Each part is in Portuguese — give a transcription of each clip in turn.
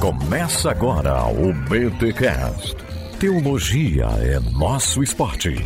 Começa agora o BTCast. Teologia é nosso esporte.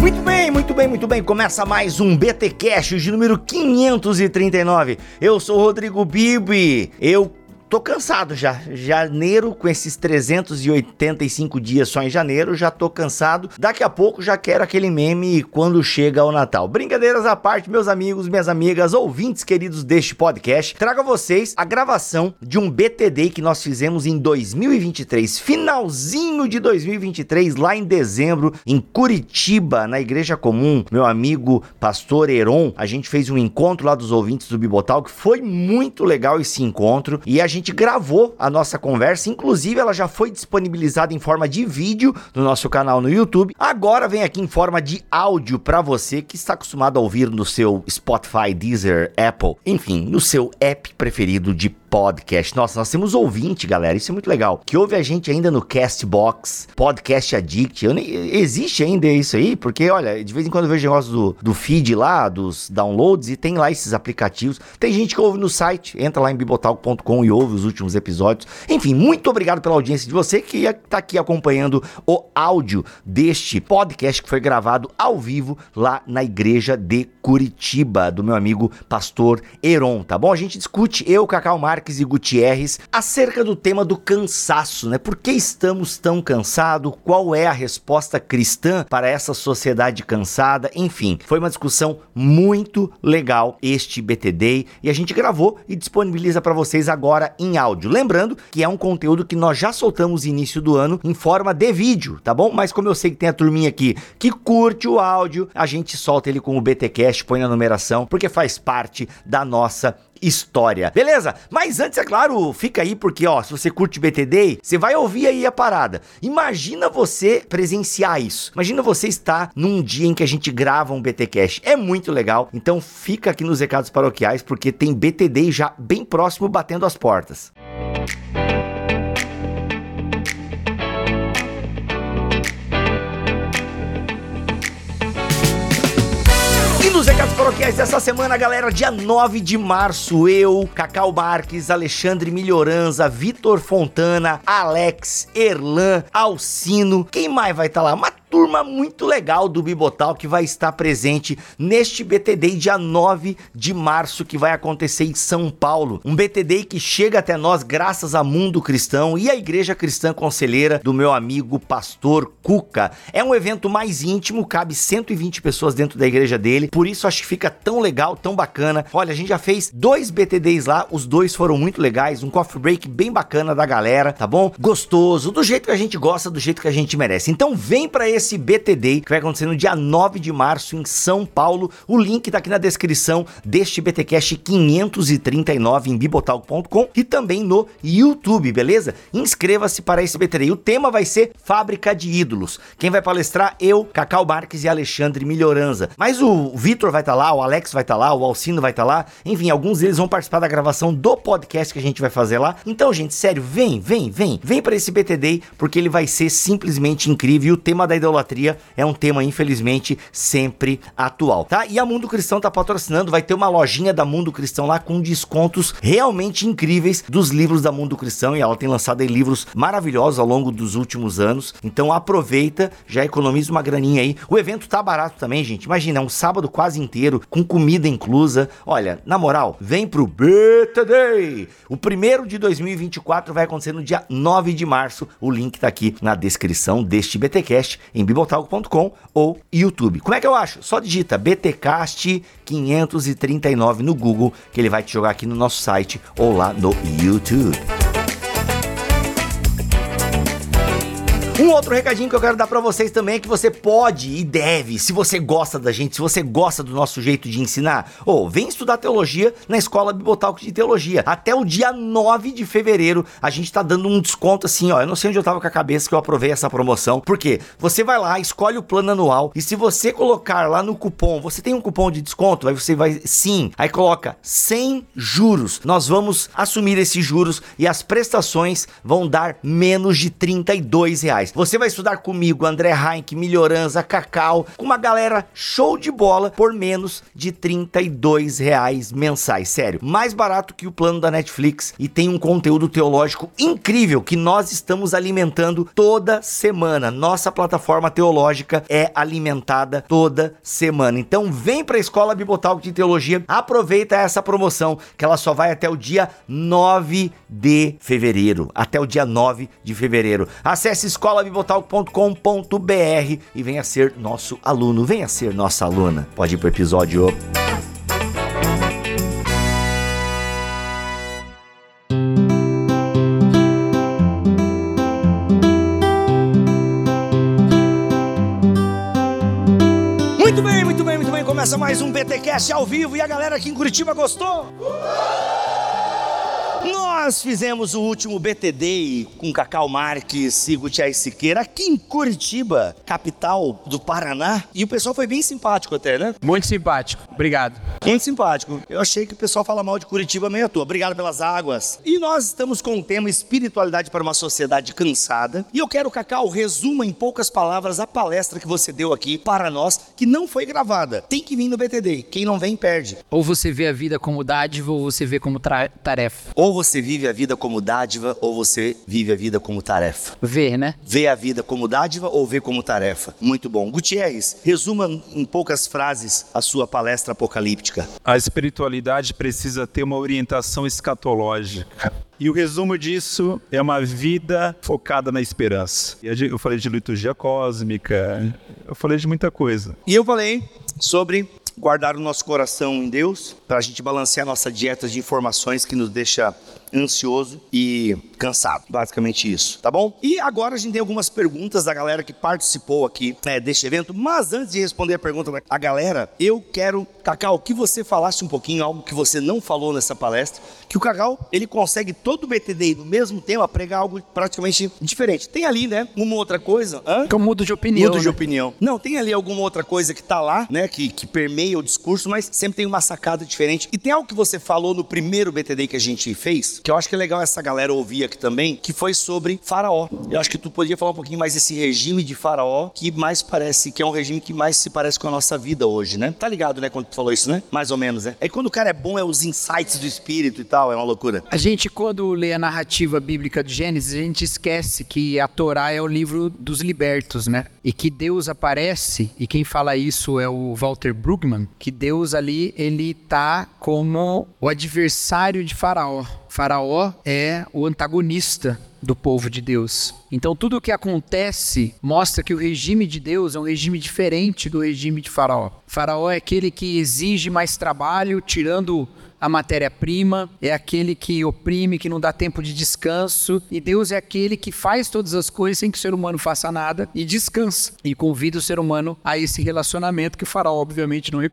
Muito bem, muito bem, muito bem. Começa mais um BT Cash de número 539. Eu sou Rodrigo Bibi. Eu tô cansado já. Janeiro, com esses 385 dias só em janeiro, já tô cansado. Daqui a pouco já quero aquele meme quando chega o Natal. Brincadeiras à parte, meus amigos, minhas amigas, ouvintes queridos deste podcast, trago a vocês a gravação de um BTD que nós fizemos em 2023, finalzinho de 2023, lá em dezembro, em Curitiba, na Igreja Comum. Meu amigo pastor Heron, a gente fez um encontro lá dos ouvintes do Bibotal, que foi muito legal esse encontro, e a gente gente gravou a nossa conversa, inclusive ela já foi disponibilizada em forma de vídeo no nosso canal no YouTube. Agora vem aqui em forma de áudio para você que está acostumado a ouvir no seu Spotify, Deezer, Apple, enfim, no seu app preferido de podcast. Nossa, nós temos ouvinte, galera, isso é muito legal. Que ouve a gente ainda no Castbox, Podcast Addict. Nem, existe ainda isso aí? Porque, olha, de vez em quando eu vejo negócio do, do feed lá, dos downloads, e tem lá esses aplicativos. Tem gente que ouve no site, entra lá em bibotalk.com e ouve os últimos episódios. Enfim, muito obrigado pela audiência de você que está aqui acompanhando o áudio deste podcast que foi gravado ao vivo lá na igreja de Curitiba, do meu amigo pastor Heron, tá bom? A gente discute, eu, Cacau Marques, Marques e Gutierrez acerca do tema do cansaço, né? Por que estamos tão cansados? Qual é a resposta cristã para essa sociedade cansada? Enfim, foi uma discussão muito legal este BTD e a gente gravou e disponibiliza para vocês agora em áudio. Lembrando que é um conteúdo que nós já soltamos início do ano em forma de vídeo, tá bom? Mas como eu sei que tem a turminha aqui que curte o áudio, a gente solta ele com o BTcast, põe na numeração, porque faz parte da nossa história. Beleza? Mas antes, é claro, fica aí porque, ó, se você curte BTD, você vai ouvir aí a parada. Imagina você presenciar isso. Imagina você estar num dia em que a gente grava um BT Cash. É muito legal. Então fica aqui nos recados paroquiais porque tem BTD já bem próximo batendo as portas. Música recados paroquiais dessa semana, galera, dia 9 de março, eu, Cacau Marques, Alexandre Melhoranza, Vitor Fontana, Alex, Erlan, Alcino, quem mais vai estar tá lá? Turma muito legal do Bibotal que vai estar presente neste BTD dia 9 de março que vai acontecer em São Paulo. Um BTD que chega até nós graças a Mundo Cristão e a Igreja Cristã Conselheira do meu amigo pastor Cuca. É um evento mais íntimo, cabe 120 pessoas dentro da igreja dele, por isso acho que fica tão legal, tão bacana. Olha, a gente já fez dois BTDs lá, os dois foram muito legais, um coffee break bem bacana da galera, tá bom? Gostoso, do jeito que a gente gosta, do jeito que a gente merece. Então vem para esse esse BTD que vai acontecer no dia 9 de março em São Paulo. O link tá aqui na descrição deste BTcast 539 em bibotalk.com e também no YouTube, beleza? Inscreva-se para esse BTD. O tema vai ser Fábrica de Ídolos. Quem vai palestrar? Eu, Cacau Marques e Alexandre Melhoranza. Mas o Vitor vai estar tá lá, o Alex vai estar tá lá, o Alcino vai estar tá lá. Enfim, alguns deles vão participar da gravação do podcast que a gente vai fazer lá. Então, gente, sério, vem, vem, vem. Vem para esse BTD porque ele vai ser simplesmente incrível. E o tema da idolatria idolatria é um tema, infelizmente, sempre atual, tá? E a Mundo Cristão tá patrocinando, vai ter uma lojinha da Mundo Cristão lá com descontos realmente incríveis dos livros da Mundo Cristão e ela tem lançado livros maravilhosos ao longo dos últimos anos. Então aproveita, já economiza uma graninha aí. O evento tá barato também, gente. Imagina, um sábado quase inteiro com comida inclusa. Olha, na moral, vem pro BTD. O primeiro de 2024 vai acontecer no dia 9 de março. O link tá aqui na descrição deste BTcast em bibotalco.com ou YouTube. Como é que eu acho? Só digita BTcast 539 no Google que ele vai te jogar aqui no nosso site ou lá no YouTube. Um outro recadinho que eu quero dar para vocês também é que você pode e deve, se você gosta da gente, se você gosta do nosso jeito de ensinar, ou oh, vem estudar teologia na Escola Bibotalco de Teologia. Até o dia 9 de fevereiro a gente tá dando um desconto assim, ó. Eu não sei onde eu tava com a cabeça que eu aprovei essa promoção. Porque você vai lá, escolhe o plano anual e se você colocar lá no cupom, você tem um cupom de desconto, aí você vai sim, aí coloca 100 juros. Nós vamos assumir esses juros e as prestações vão dar menos de 32 reais. Você vai estudar comigo, André Heinck, Melhoranza, Cacau, com uma galera show de bola por menos de 32 reais mensais. Sério, mais barato que o plano da Netflix e tem um conteúdo teológico incrível que nós estamos alimentando toda semana. Nossa plataforma teológica é alimentada toda semana. Então vem para a Escola Bibotalk de Teologia, aproveita essa promoção que ela só vai até o dia 9 de fevereiro. Até o dia 9 de fevereiro. Acesse escolabibotalk.com.br e venha ser nosso aluno, venha ser nossa aluna. Pode ir pro episódio. Muito bem, muito bem, muito bem. Começa mais um BTcast ao vivo e a galera aqui em Curitiba gostou? Nós fizemos o último BTD com Cacau Marques e Gutiérrez Siqueira aqui em Curitiba, capital do Paraná. E o pessoal foi bem simpático até, né? Muito simpático, obrigado. Muito simpático. Eu achei que o pessoal fala mal de Curitiba meio à toa. Obrigado pelas águas. E nós estamos com o tema Espiritualidade para uma Sociedade Cansada. E eu quero, Cacau, resuma em poucas palavras a palestra que você deu aqui para nós, que não foi gravada. Tem que vir no BTD. Quem não vem, perde. Ou você vê a vida como dádiva ou você vê como tarefa. Ou você vive a vida como dádiva ou você vive a vida como tarefa. Ver, né? Vê a vida como dádiva ou vê como tarefa. Muito bom. Gutierrez, resuma em poucas frases a sua palestra apocalíptica. A espiritualidade precisa ter uma orientação escatológica. E o resumo disso é uma vida focada na esperança. Eu falei de liturgia cósmica, eu falei de muita coisa. E eu falei sobre guardar o nosso coração em Deus, para a gente balancear nossa dieta de informações que nos deixa ansioso e cansado. Basicamente isso, tá bom? E agora a gente tem algumas perguntas da galera que participou aqui né, deste evento. Mas antes de responder a pergunta da galera, eu quero, Cacau, que você falasse um pouquinho algo que você não falou nessa palestra. Que o Cacau, ele consegue todo o BTD no mesmo tema pregar algo praticamente diferente. Tem ali, né, uma outra coisa. Hã? Que eu mudo de opinião. Mudo né? de opinião. Não, tem ali alguma outra coisa que tá lá, né, que, que permeia o discurso, mas sempre tem uma sacada diferente. E tem algo que você falou no primeiro BTD que a gente fez, que eu acho que é legal essa galera ouvir aqui também, que foi sobre Faraó. Eu acho que tu podia falar um pouquinho mais desse regime de Faraó, que mais parece, que é um regime que mais se parece com a nossa vida hoje, né? Tá ligado, né, quando tu falou isso, né? Mais ou menos, né? É quando o cara é bom, é os insights do espírito e tal, é uma loucura. A gente, quando lê a narrativa bíblica de Gênesis, a gente esquece que a Torá é o livro dos libertos, né? E que Deus aparece, e quem fala isso é o Walter Brueggemann, que Deus ali, ele tá como o adversário de Faraó. Faraó é o antagonista do povo de Deus. Então tudo o que acontece mostra que o regime de Deus é um regime diferente do regime de Faraó. Faraó é aquele que exige mais trabalho, tirando a matéria-prima, é aquele que oprime, que não dá tempo de descanso, e Deus é aquele que faz todas as coisas sem que o ser humano faça nada e descansa e convida o ser humano a esse relacionamento que o faraó obviamente não é.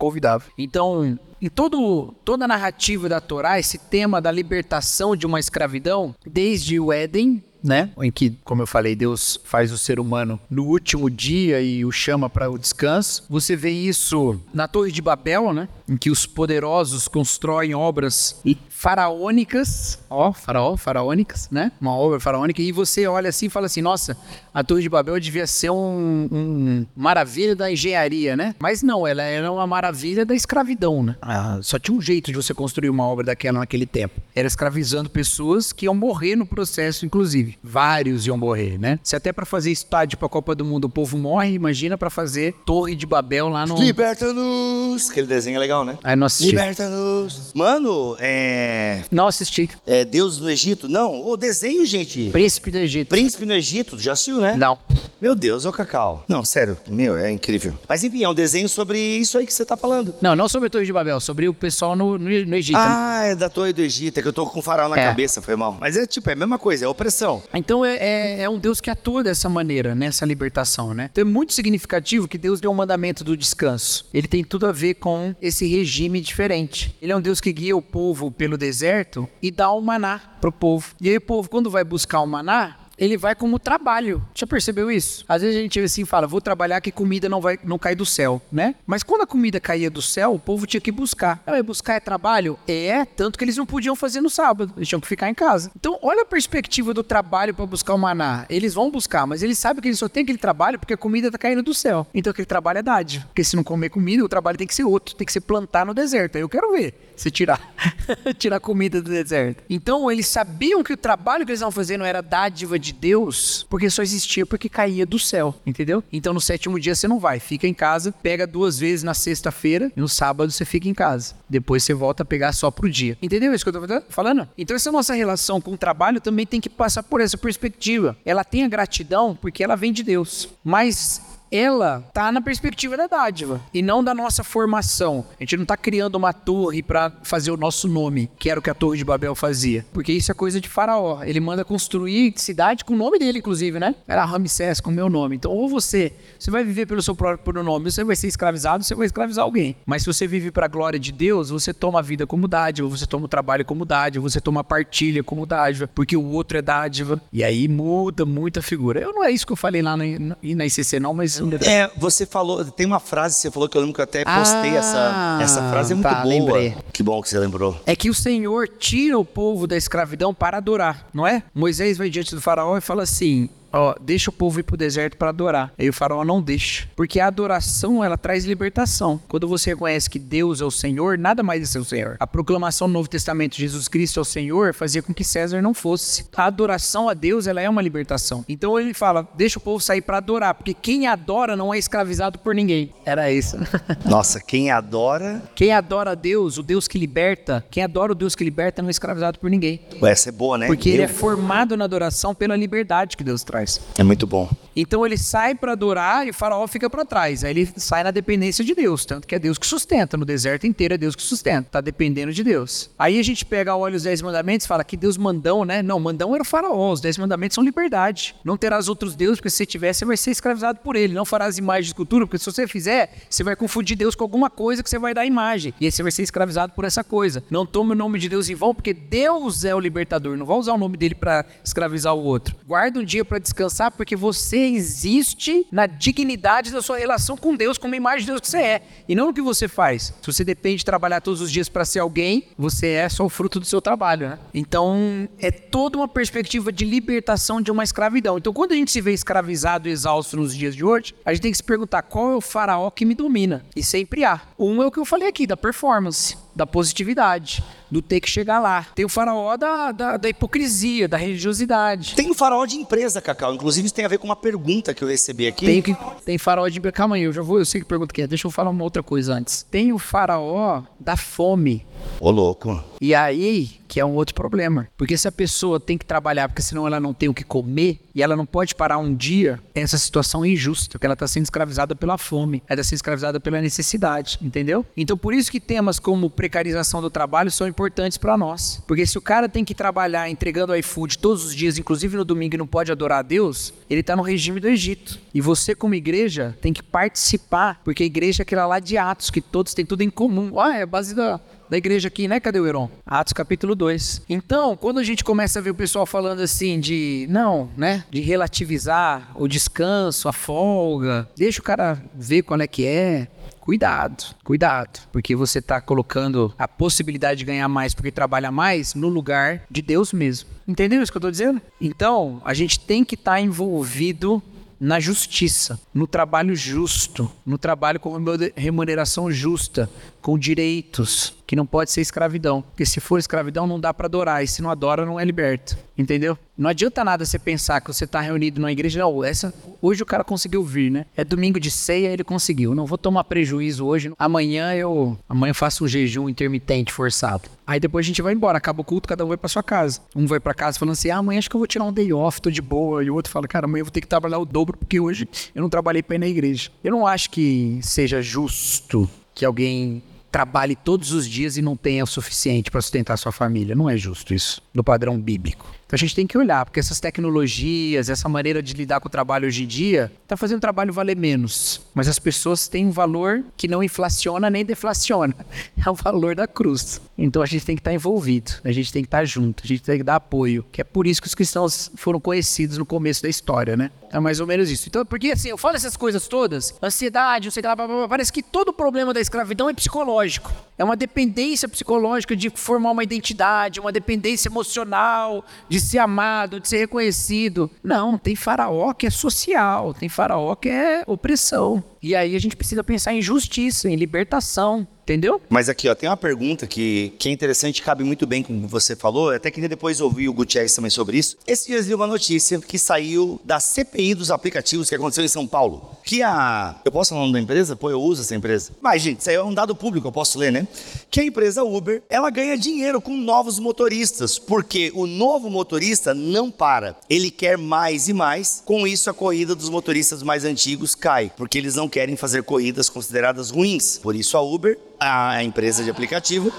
Então, em todo, toda a narrativa da Torá, esse tema da libertação de uma escravidão, desde o Éden, né? Em que, como eu falei, Deus faz o ser humano no último dia e o chama para o descanso. Você vê isso na Torre de Babel, né? Em que os poderosos constroem obras faraônicas, ó, faraó, faraônicas, né? Uma obra faraônica e você olha assim e fala assim, nossa, a Torre de Babel devia ser um, um maravilha da engenharia, né? Mas não, ela era uma maravilha da escravidão, né? Ah, só tinha um jeito de você construir uma obra daquela naquele tempo. Era escravizando pessoas que iam morrer no processo, inclusive. Vários iam morrer, né? Se até para fazer estádio para a Copa do Mundo o povo morre, imagina para fazer Torre de Babel lá no. Liberta-nos! Aquele desenho é legal, né? Aí não assisti. Liberta-nos! Mano, é. Não assisti. É Deus no Egito? Não, o desenho, gente. Príncipe do Egito. Príncipe no Egito, já assistiu, né? Não. Meu Deus, ô Cacau. Não, sério, meu, é incrível. Mas enfim, é um desenho sobre isso aí que você tá falando. Não, não sobre a Torre de Babel, sobre o pessoal no, no, no Egito. Ah, é da Torre do Egito, é que eu tô com o faraó na É. cabeça, foi mal. Mas é tipo, é a mesma coisa, é opressão. Então é, é, é um Deus que atua dessa maneira, nessa libertação, né? Então é muito significativo que Deus deu um mandamento do descanso. Ele tem tudo a ver com esse regime diferente. Ele é um Deus que guia o povo pelo deserto e dá o maná pro povo. E aí o povo, quando vai buscar o maná, ele vai como trabalho. Já percebeu isso? Às vezes a gente assim fala, vou trabalhar que comida não vai não cai do céu, né? Mas quando a comida caía do céu, o povo tinha que buscar. Buscar é trabalho? É, tanto que eles não podiam fazer no sábado, eles tinham que ficar em casa. Então, olha a perspectiva do trabalho para buscar o maná. Eles vão buscar, mas eles sabem que eles só têm aquele trabalho porque a comida tá caindo do céu. Então aquele trabalho é dádiva. Porque se não comer comida, o trabalho tem que ser outro, tem que ser plantar no deserto. Aí eu quero ver se tirar tirar comida do deserto. Então, eles sabiam que o trabalho que eles estavam fazendo era dádiva de Deus, porque só existia porque caía do céu, entendeu? Então, no sétimo dia você não vai, fica em casa, pega duas vezes na sexta-feira e no sábado você fica em casa. Depois você volta a pegar só pro dia. Entendeu isso que eu tô falando? Então, essa nossa relação com o trabalho também tem que passar por essa perspectiva. Ela tem a gratidão porque ela vem de Deus, mas ela tá na perspectiva da dádiva e não da nossa formação. A gente não tá criando uma torre para fazer o nosso nome, que era o que a Torre de Babel fazia. Porque isso é coisa de Faraó. Ele manda construir cidade com o nome dele, inclusive, né? Era Ramsés com o meu nome. Então, ou você, você vai viver pelo seu próprio nome, você vai ser escravizado, você vai escravizar alguém. Mas se você vive para a glória de Deus, você toma a vida como dádiva, você toma o trabalho como dádiva, você toma a partilha como dádiva, porque o outro é dádiva. E aí muda muito a figura. Eu não é isso que eu falei lá na, na, ICC, não, mas é, você falou, tem uma frase que você falou que eu lembro que eu até postei ah, essa. Essa frase é muito tá, boa. Lembrei. Que bom que você lembrou. É que o Senhor tira o povo da escravidão para adorar, não é? Moisés vai diante do faraó e fala assim: ó, deixa o povo ir pro deserto para adorar. Aí o faraó não deixa, porque a adoração ela traz libertação. Quando você reconhece que Deus é o Senhor, nada mais é seu Senhor. A proclamação do Novo Testamento, Jesus Cristo é o Senhor, fazia com que César não fosse. A adoração a Deus, ela é uma libertação. Então ele fala, deixa o povo sair para adorar, porque quem adora não é escravizado por ninguém. Era isso. Nossa, quem adora, quem adora a Deus, o Deus que liberta, quem adora o Deus que liberta não é escravizado por ninguém. Essa é boa, né? Porque ele é formado na adoração pela liberdade que Deus traz trás. É muito bom. Então ele sai para adorar e faraó fica para trás. Aí ele sai na dependência de Deus, tanto que é Deus que sustenta. No deserto inteiro é Deus que sustenta. Tá dependendo de Deus. Aí a gente pega, olha os dez mandamentos fala que Deus mandão, né? Não, mandão era o faraó. Os dez mandamentos são liberdade. Não terás outros deuses, porque se você tiver, você vai ser escravizado por ele. Não farás imagem de escultura, porque se você fizer, você vai confundir Deus com alguma coisa que você vai dar imagem. E aí você vai ser escravizado por essa coisa. Não tome o nome de Deus em vão, porque Deus é o libertador. Não vai usar o nome dele para escravizar o outro. Guarda um dia para descansar, porque você existe na dignidade da sua relação com Deus, como a imagem de Deus que você é, e não no que você faz. Se você depende de trabalhar todos os dias para ser alguém, você é só o fruto do seu trabalho, né? Então, é toda uma perspectiva de libertação de uma escravidão. Então, quando a gente se vê escravizado e exausto nos dias de hoje, a gente tem que se perguntar qual é o faraó que me domina. E sempre há. Um é o que eu falei aqui, da performance da positividade, do ter que chegar lá. Tem o faraó da, da, da, hipocrisia, da religiosidade. Tem o faraó de empresa, Cacau. Inclusive, isso tem a ver com uma pergunta que eu recebi aqui. Tem, que, tem faraó de empresa. Calma aí, eu já vou, eu sei que pergunta que é. Deixa eu falar uma outra coisa antes. Tem o faraó da fome. Ô, louco. E aí, que é um outro problema. Porque se a pessoa tem que trabalhar, porque senão ela não tem o que comer, e ela não pode parar um dia, essa situação é injusta, porque ela está sendo escravizada pela fome, ela está sendo escravizada pela necessidade, entendeu? Então, por isso que temas como precarização do trabalho são importantes para nós. Porque se o cara tem que trabalhar entregando iFood todos os dias, inclusive no domingo, e não pode adorar a Deus, ele está no regime do Egito. E você, como igreja, tem que participar, porque a igreja é aquela lá de Atos, que todos têm tudo em comum. Ah, é a base da, da igreja aqui, né? Cadê o Heron? Atos capítulo 2. Então, quando a gente começa a ver o pessoal falando assim de, não, né? De relativizar o descanso, a folga, deixa o cara ver qual é que é. Cuidado, cuidado, porque você está colocando a possibilidade de ganhar mais porque trabalha mais no lugar de Deus mesmo. Entendeu isso que eu estou dizendo? Então, a gente tem que estar tá envolvido na justiça, no trabalho justo, no trabalho com remuneração justa, com direitos, que não pode ser escravidão. Porque se for escravidão, não dá para adorar, e se não adora, não é liberto. Entendeu? Não adianta nada você pensar que você está reunido numa igreja, não, essa, hoje o cara conseguiu vir, né? É domingo de ceia, ele conseguiu. Não vou tomar prejuízo hoje. Amanhã eu, amanhã eu faço um jejum intermitente forçado. Aí depois a gente vai embora, acaba o culto, cada um vai para sua casa. Um vai para casa falando assim: "Ah, amanhã acho que eu vou tirar um day off, tô de boa". E o outro fala: "Cara, amanhã eu vou ter que trabalhar o dobro porque hoje eu não trabalhei para ir na igreja". Eu não acho que seja justo que alguém trabalhe todos os dias e não tenha o suficiente para sustentar sua família. Não é justo isso, no padrão bíblico. Então a gente tem que olhar, porque essas tecnologias, essa maneira de lidar com o trabalho hoje em dia, está fazendo o trabalho valer menos. Mas as pessoas têm um valor que não inflaciona nem deflaciona. É o valor da cruz. Então a gente tem que estar tá envolvido, a gente tem que estar tá junto, a gente tem que dar apoio. Que é por isso que os cristãos foram conhecidos no começo da história, né? É mais ou menos isso. Então, porque assim, eu falo essas coisas todas, ansiedade, não sei lá, parece que todo o problema da escravidão é psicológico. É uma dependência psicológica de formar uma identidade, uma dependência emocional, de ser amado, de ser reconhecido. Não, tem faraó que é social, tem faraó que é opressão. E aí a gente precisa pensar em justiça, em libertação. Entendeu? Mas aqui, ó, tem uma pergunta que, que é interessante, cabe muito bem com o que você falou. Até queria depois ouvir o Gutierrez também sobre isso. Esse dia vi uma notícia que saiu da CPI dos aplicativos que aconteceu em São Paulo. Que a. Eu posso falar o nome da empresa? Pô, eu uso essa empresa. Mas, gente, isso aí é um dado público, eu posso ler, né? Que a empresa Uber, ela ganha dinheiro com novos motoristas, porque o novo motorista não para. Ele quer mais e mais. Com isso, a corrida dos motoristas mais antigos cai, porque eles não querem fazer corridas consideradas ruins. Por isso, a Uber a empresa de aplicativo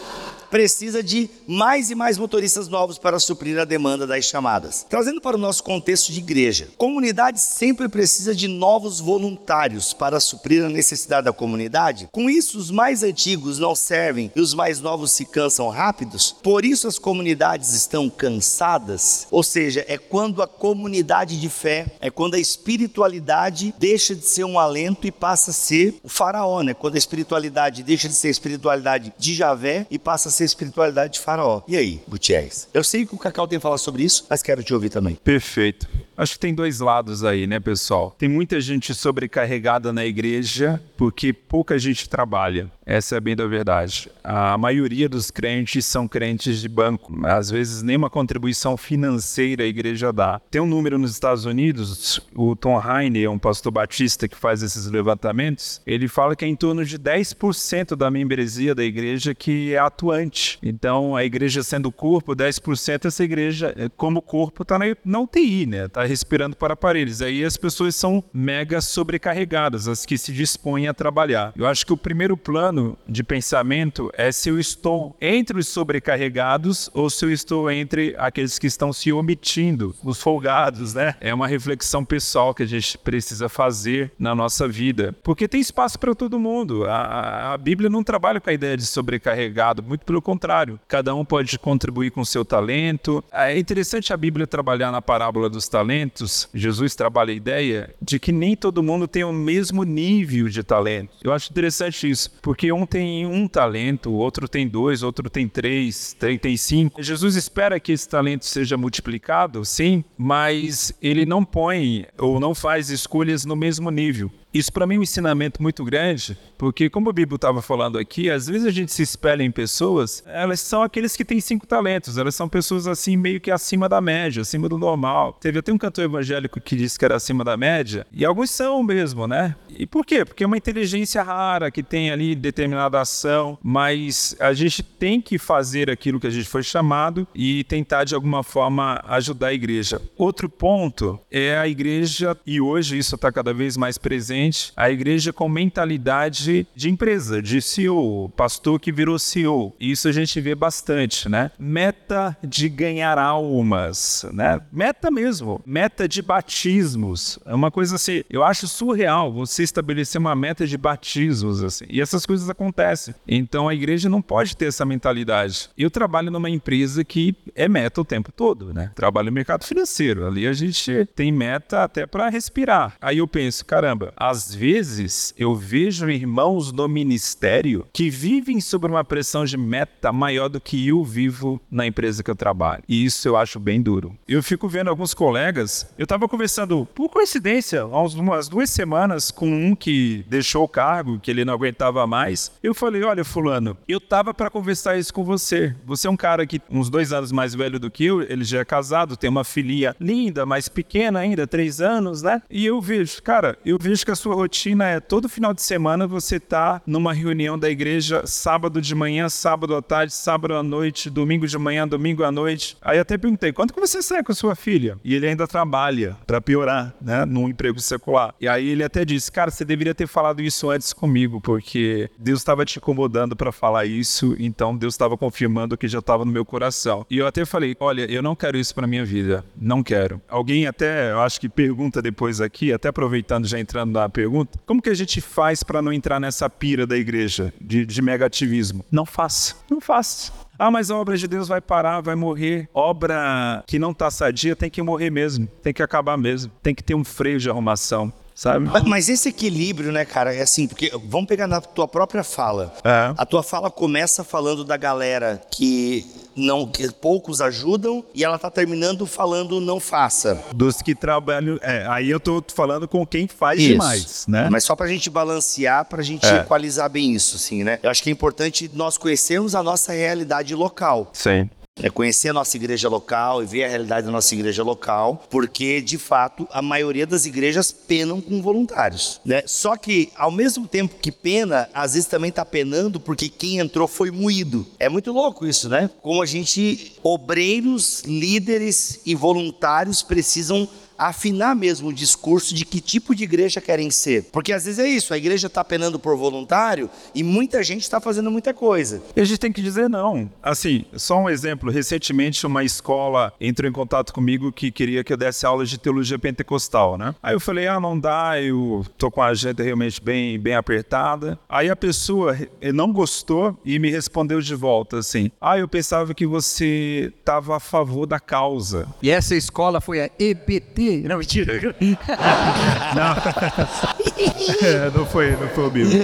precisa de mais e mais motoristas novos para suprir a demanda das chamadas. Trazendo para o nosso contexto de igreja, comunidade sempre precisa de novos voluntários para suprir a necessidade da comunidade. Com isso, os mais antigos não servem e os mais novos se cansam rápidos. Por isso, as comunidades estão cansadas. Ou seja, é quando a comunidade de fé, é quando a espiritualidade deixa de ser um alento e passa a ser o faraó, né? Quando a espiritualidade deixa de ser espiritualidade de Javé e passa a ser ser espiritualidade de Faraó. E aí, Gutierrez? Eu sei que o Cacau tem falado sobre isso, mas quero te ouvir também. Perfeito. Acho que tem dois lados aí, né, pessoal? Tem muita gente sobrecarregada na igreja porque pouca gente trabalha. Essa é bem da verdade. A maioria dos crentes são crentes de banco. Às vezes, nem uma contribuição financeira a igreja dá. Tem um número nos Estados Unidos, o Tom Heine, um pastor batista que faz esses levantamentos, ele fala que é em torno de 10% da membresia da igreja que é atuante. Então, a igreja sendo corpo, 10% essa igreja, como corpo, está na UTI, né? Está respirando para aparelhos. Aí as pessoas são mega sobrecarregadas, as que se dispõem a trabalhar. Eu acho que o primeiro plano de pensamento é se eu estou entre os sobrecarregados ou se eu estou entre aqueles que estão se omitindo, os folgados, né? É uma reflexão pessoal que a gente precisa fazer na nossa vida, porque tem espaço para todo mundo. A, a, Bíblia não trabalha com a ideia de sobrecarregado, muito pelo contrário. Cada um pode contribuir com seu talento. É interessante a Bíblia trabalhar na parábola dos talentos talentos, Jesus trabalha a ideia de que nem todo mundo tem o mesmo nível de talento. Eu acho interessante isso, porque um tem um talento, outro tem dois, outro tem três, tem cinco. Jesus espera que esse talento seja multiplicado, sim, mas ele não põe ou não faz escolhas no mesmo nível. Isso para mim é um ensinamento muito grande, porque como o Bibo estava falando aqui, às vezes a gente se espelha em pessoas, elas são aqueles que têm cinco talentos, elas são pessoas assim meio que acima da média, acima do normal. Teve até um cantor evangélico que disse que era acima da média, e alguns são mesmo, né? E por quê? Porque é uma inteligência rara que tem ali determinada ação, mas a gente tem que fazer aquilo que a gente foi chamado e tentar de alguma forma ajudar a igreja. Outro ponto é a igreja, e hoje isso está cada vez mais presente a igreja com mentalidade de empresa, de CEO, pastor que virou CEO. Isso a gente vê bastante, né? Meta de ganhar almas, né? Meta mesmo, meta de batismos. É uma coisa assim, eu acho surreal você estabelecer uma meta de batismos assim. E essas coisas acontecem. Então a igreja não pode ter essa mentalidade. Eu trabalho numa empresa que é meta o tempo todo, né? Trabalho no mercado financeiro. Ali a gente tem meta até para respirar. Aí eu penso, caramba, a às vezes eu vejo irmãos no ministério que vivem sob uma pressão de meta maior do que eu vivo na empresa que eu trabalho. E isso eu acho bem duro. Eu fico vendo alguns colegas, eu estava conversando, por coincidência, há umas duas semanas com um que deixou o cargo, que ele não aguentava mais. Eu falei: Olha, Fulano, eu tava para conversar isso com você. Você é um cara que, uns dois anos mais velho do que eu, ele já é casado, tem uma filhinha linda, mais pequena ainda, três anos, né? E eu vejo, cara, eu vejo que a sua rotina é todo final de semana você tá numa reunião da igreja sábado de manhã, sábado à tarde, sábado à noite, domingo de manhã, domingo à noite. Aí até perguntei, quando que você sai com sua filha? E ele ainda trabalha, para piorar, né, num emprego secular. E aí ele até disse, cara, você deveria ter falado isso antes comigo, porque Deus estava te incomodando para falar isso, então Deus estava confirmando que já estava no meu coração. E eu até falei, olha, eu não quero isso para minha vida, não quero. Alguém até, eu acho que pergunta depois aqui, até aproveitando já entrando na pergunta, como que a gente faz para não entrar nessa pira da igreja de, de mega ativismo? Não faça, não faça. Ah, mas a obra de Deus vai parar, vai morrer. Obra que não tá sadia tem que morrer mesmo, tem que acabar mesmo, tem que ter um freio de arrumação. Sabe? Mas esse equilíbrio, né, cara, é assim, porque vamos pegar na tua própria fala. É. A tua fala começa falando da galera que não que poucos ajudam e ela tá terminando falando não faça. Dos que trabalham. É, aí eu tô falando com quem faz Isso. demais, né? Mas só pra gente balancear, pra gente É. equalizar bem isso, assim, né? Eu acho que é importante nós conhecermos a nossa realidade local. Sim. É conhecer a nossa igreja local e ver a realidade da nossa igreja local, porque de fato a maioria das igrejas penam com voluntários, né? Só que ao mesmo tempo que pena, às vezes também tá penando porque quem entrou foi moído. É muito louco isso, né? Como a gente obreiros, líderes e voluntários precisam afinar mesmo o discurso de que tipo de igreja querem ser. Porque às vezes é isso, a igreja está penando por voluntário e muita gente está fazendo muita coisa. E a gente tem que dizer não. Assim, só um exemplo. Recentemente, uma escola entrou em contato comigo que queria que eu desse aula de teologia pentecostal, né? Aí eu falei, ah, não dá, eu tô com a agenda realmente bem, bem apertada. Aí a pessoa eh, não gostou e me respondeu de volta assim: ah, eu pensava que você estava a favor da causa. E essa escola foi a EBT. Não, mentira. não foi, não foi o Bill.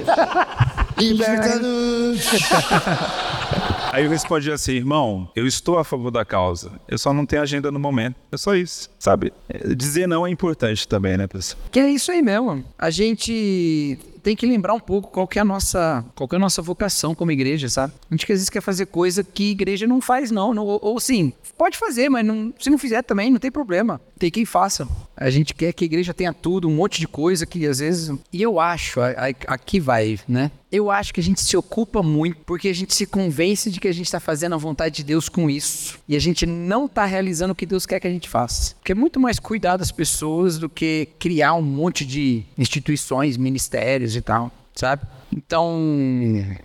Aí eu respondi assim, irmão, eu estou a favor da causa. Eu só não tenho agenda no momento. É só isso, sabe? É, Dizer não é importante também, né, pessoal? Que é isso aí mesmo. A gente tem que lembrar um pouco qual que é a nossa, qual é a nossa vocação como igreja, sabe? A gente às vezes quer fazer coisa que igreja não faz não, não ou, ou sim, pode fazer, mas não- se não fizer também não tem problema. Tem quem faça. A gente quer que a igreja tenha tudo, um monte de coisa que às vezes. E eu acho, aqui vai, né? Eu acho que a gente se ocupa muito porque a gente se convence de que a gente está fazendo a vontade de Deus com isso. E a gente não está realizando o que Deus quer que a gente faça. Porque é muito mais cuidar das pessoas do que criar um monte de instituições, ministérios e tal, sabe? Então,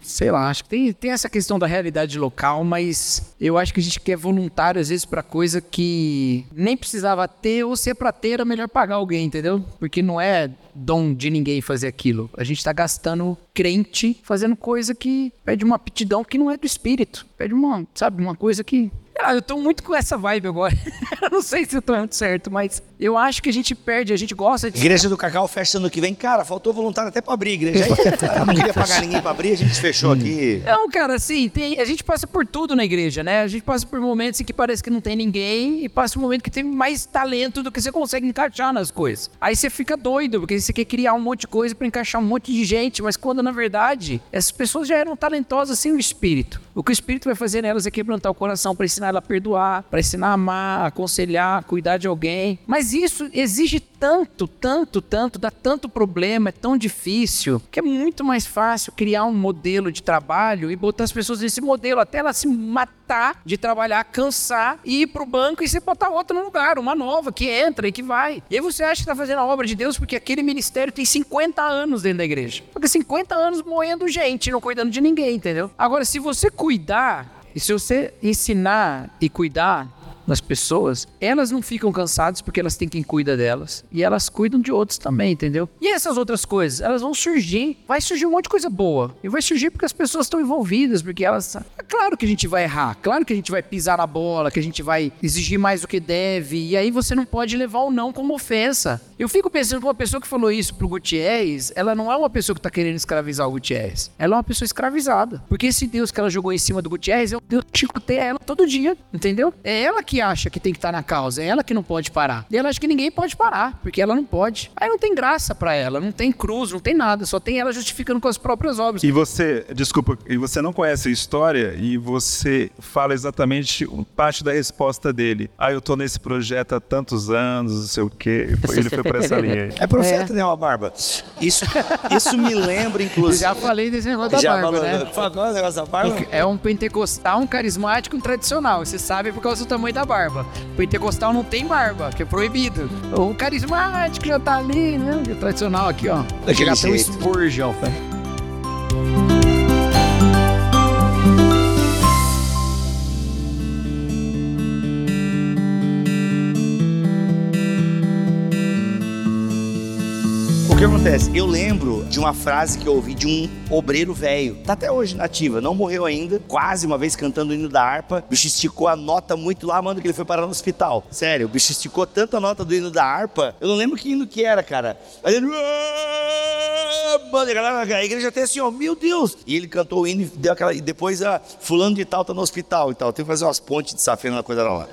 sei lá, acho que tem, tem essa questão da realidade local, mas eu acho que a gente quer voluntário às vezes pra coisa que nem precisava ter, ou se é pra ter, era melhor pagar alguém, entendeu? Porque não é dom de ninguém fazer aquilo. A gente tá gastando crente fazendo coisa que pede uma aptidão que não é do espírito. Pede uma, sabe, uma coisa que. Ah, eu tô muito com essa vibe agora. eu não sei se eu tô muito certo, mas eu acho que a gente perde, a gente gosta de. Igreja do Cacau fecha ano que vem. Cara, faltou voluntário até pra abrir a igreja. Aí, não queria pagar ninguém pra abrir, a gente fechou aqui. Não, cara, assim, tem, a gente passa por tudo na igreja, né? A gente passa por momentos em que parece que não tem ninguém e passa por um momento que tem mais talento do que você consegue encaixar nas coisas. Aí você fica doido, porque você quer criar um monte de coisa pra encaixar um monte de gente, mas quando na verdade essas pessoas já eram talentosas sem o espírito. O que o espírito vai fazer nelas é quebrantar o coração pra ensinar ela a perdoar, pra ensinar a amar, aconselhar, cuidar de alguém. Mas isso exige tanto, tanto, tanto, dá tanto problema, é tão difícil, que é muito mais fácil criar um modelo de trabalho e botar as pessoas nesse modelo até elas se matar de trabalhar, cansar e ir pro banco e você botar outra no lugar, uma nova que entra e que vai. E aí você acha que tá fazendo a obra de Deus porque aquele ministério tem 50 anos dentro da igreja. Porque 50 anos moendo gente, não cuidando de ninguém, entendeu? Agora, se você cuidar e se você ensinar e cuidar das pessoas, elas não ficam cansadas porque elas têm quem cuida delas. E elas cuidam de outros também, entendeu? E essas outras coisas, elas vão surgir. Vai surgir um monte de coisa boa. E vai surgir porque as pessoas estão envolvidas, porque elas. É claro que a gente vai errar, claro que a gente vai pisar na bola, que a gente vai exigir mais do que deve. E aí você não pode levar o não como ofensa. Eu fico pensando que uma pessoa que falou isso pro Gutierrez, ela não é uma pessoa que tá querendo escravizar o Gutierrez. Ela é uma pessoa escravizada. Porque esse Deus que ela jogou em cima do Gutierrez é que chicoteia ela todo dia, entendeu? É ela que acha que tem que estar na causa, é ela que não pode parar. E ela acha que ninguém pode parar, porque ela não pode. Aí não tem graça pra ela, não tem cruz, não tem nada, só tem ela justificando com as próprias obras. E você, desculpa, e você não conhece a história e você fala exatamente parte da resposta dele. Ah, eu tô nesse projeto há tantos anos, não sei o quê. Ele foi pra essa linha aí. É profeta, né, uma barba? Isso, isso me lembra, inclusive. Já falei desse negócio da Já barba, falou, né? falou o negócio da barba? É um pentecostal, um carismático, um tradicional. Você sabe por causa do tamanho da da barba. O pentecostal não tem barba, que é proibido. O carismático já tá ali, né? O tradicional aqui, ó. Daquele Chega até jeito. Spurgeon, né? Acontece? Eu lembro de uma frase que eu ouvi de um obreiro velho. Tá até hoje nativa, não morreu ainda. Quase uma vez cantando o hino da harpa. O bicho esticou a nota muito lá, mano, que ele foi parar no hospital. Sério, o bicho esticou tanto a nota do hino da harpa. Eu não lembro que hino que era, cara. Aí ele. "Ah!" Mano, a galera, a igreja até assim, ó, meu Deus! E ele cantou o hino e deu aquela. E depois, a fulano de tal tá no hospital e tal. Tem que fazer umas pontes de safena na coisa lá.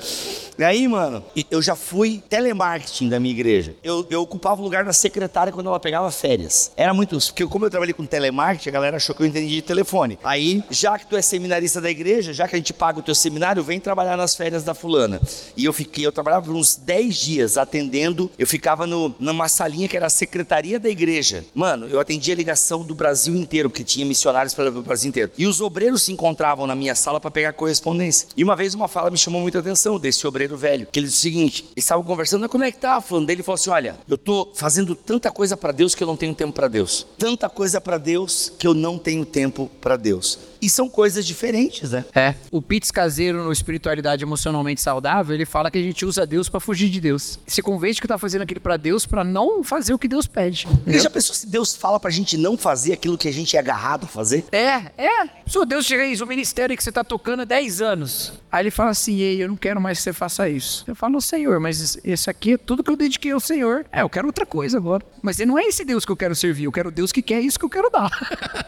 E aí, mano, eu já fui telemarketing da minha igreja. Eu, eu ocupava o lugar da secretária quando ela pegava férias. Era muito. Porque como eu trabalhei com telemarketing, a galera achou que eu entendia de telefone. Aí, já que tu é seminarista da igreja, já que a gente paga o teu seminário, vem trabalhar nas férias da fulana. E eu fiquei, eu trabalhava por uns 10 dias atendendo. Eu ficava no, numa salinha que era a secretaria da igreja. Mano, eu atendia ligação do Brasil inteiro, porque tinha missionários para o Brasil inteiro. E os obreiros se encontravam na minha sala para pegar correspondência. E uma vez uma fala me chamou muita atenção desse obreiro velho, que ele disse o seguinte: eles estavam conversando, "Mas como é que tá? Falando dele, ele falou assim: olha, eu tô fazendo tanta coisa para Deus que eu não tenho tempo para Deus. Tanta coisa para Deus que eu não tenho tempo para Deus. E são coisas diferentes, né? É. O Pitts Caseiro, no Espiritualidade Emocionalmente Saudável, ele fala que a gente usa Deus pra fugir de Deus. Se convence que tá fazendo aquilo pra Deus pra não fazer o que Deus pede. Você já pensou se Deus fala pra gente não fazer aquilo que a gente é agarrado a fazer? É, é. Se Deus chega aí, o ministério que você tá tocando há 10 anos. Aí ele fala assim: Ei, eu não quero mais que você faça isso. Eu falo, Senhor, mas esse aqui é tudo que eu dediquei ao Senhor. É, eu quero outra coisa agora. Mas não é esse Deus que eu quero servir, eu quero Deus que quer isso que eu quero dar.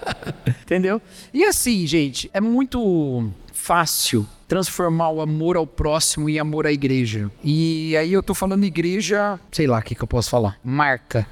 Entendeu? E assim, gente, é muito fácil transformar o amor ao próximo em amor à igreja. E aí eu tô falando igreja, sei lá o que, que eu posso falar. Marca.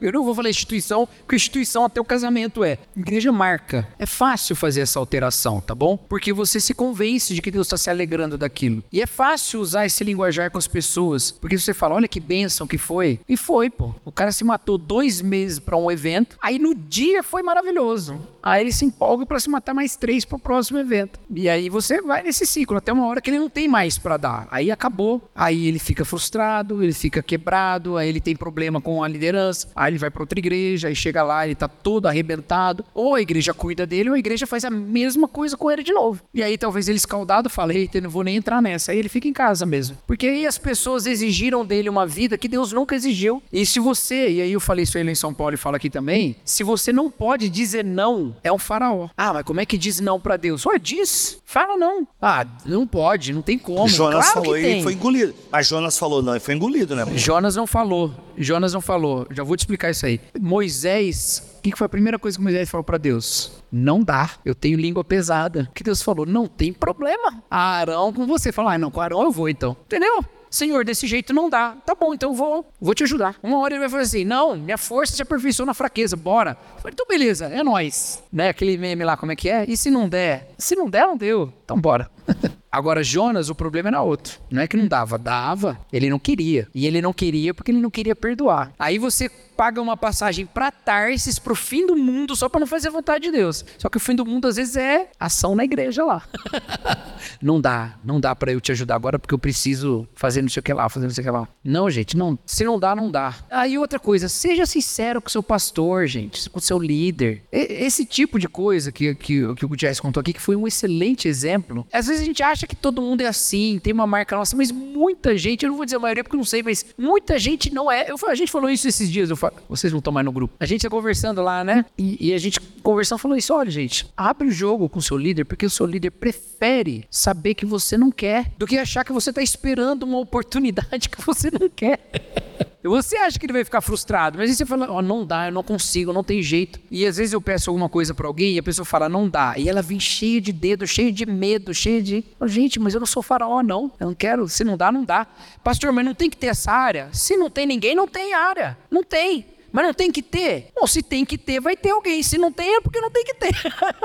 Eu não vou falar instituição, porque instituição até o casamento é. Igreja marca. É fácil fazer essa alteração, tá bom? Porque você se convence de que Deus está se alegrando daquilo. E é fácil usar esse linguajar com as pessoas, porque você fala, olha que bênção que foi. E foi, pô. O cara se matou dois meses para um evento, aí no dia foi maravilhoso. Aí ele se empolga para se matar mais três para o próximo evento. E aí você vai nesse ciclo até uma hora que ele não tem mais para dar. Aí acabou. Aí ele fica frustrado, ele fica quebrado, aí ele tem problema com a liderança. Aí ele vai para outra igreja, aí chega lá, ele tá todo arrebentado. Ou a igreja cuida dele, ou a igreja faz a mesma coisa com ele de novo. E aí talvez ele escaldado fale, eita, não vou nem entrar nessa. Aí ele fica em casa mesmo. Porque aí as pessoas exigiram dele uma vida que Deus nunca exigiu. E se você, e aí eu falei isso aí em São Paulo e falo aqui também, se você não pode dizer não, é um faraó. Ah, mas como é que diz não pra Deus? Ué, diz. Fala não. Ah, não pode, não tem como. Jonas claro falou e foi engolido. Mas Jonas falou não e foi engolido, né? Jonas não falou. Jonas não falou. Já vou te explicar isso aí. Moisés, o que que foi a primeira coisa que Moisés falou pra Deus? Não dá. Eu tenho língua pesada. O que Deus falou? Não tem problema. Arão com você. Falou, ah, não, com Arão eu vou então. Entendeu? Senhor, desse jeito não dá. Tá bom, então vou, vou te ajudar. Uma hora ele vai falar assim: não, minha força se aperfeiçoou na fraqueza, bora. Falei, então beleza, é nóis. Né? Aquele meme lá, como é que é? E se não der? Se não der, não deu. Então bora. Agora, Jonas, o problema era outro. Não é que não dava, dava. Ele não queria. E ele não queria porque ele não queria perdoar. Aí você paga uma passagem pra Tarsis, pro fim do mundo, só pra não fazer a vontade de Deus. Só que o fim do mundo, às vezes, é ação na igreja lá. não dá, não dá pra eu te ajudar agora porque eu preciso fazer não sei o que lá, fazer não sei o que lá. Não, gente, não. Se não dá, não dá. Aí outra coisa, seja sincero com o seu pastor, gente, com o seu líder. E- esse tipo de coisa que, que, que o Gutierrez contou aqui, que foi um excelente exemplo. Às vezes a gente acha que todo mundo é assim, tem uma marca nossa, mas muita gente, eu não vou dizer a maioria porque eu não sei, mas muita gente não é. Eu, a gente falou isso esses dias, eu vocês não estão mais no grupo. A gente tá conversando lá, né? E, e a gente conversando falou isso: olha, gente, abre o jogo com o seu líder, porque o seu líder prefere saber que você não quer do que achar que você tá esperando uma oportunidade que você não quer. Você acha que ele vai ficar frustrado, mas aí você fala, ó, não dá, eu não consigo, não tem jeito. E às vezes eu peço alguma coisa pra alguém e a pessoa fala, não dá. E ela vem cheia de dedo, cheia de medo, cheia de. "Ô, Gente, mas eu não sou faraó, não. Eu não quero. Se não dá, não dá. Pastor, mas não tem que ter essa área. Se não tem ninguém, não tem área. Não tem. Mas não tem que ter? Bom, se tem que ter, vai ter alguém. Se não tem, é porque não tem que ter.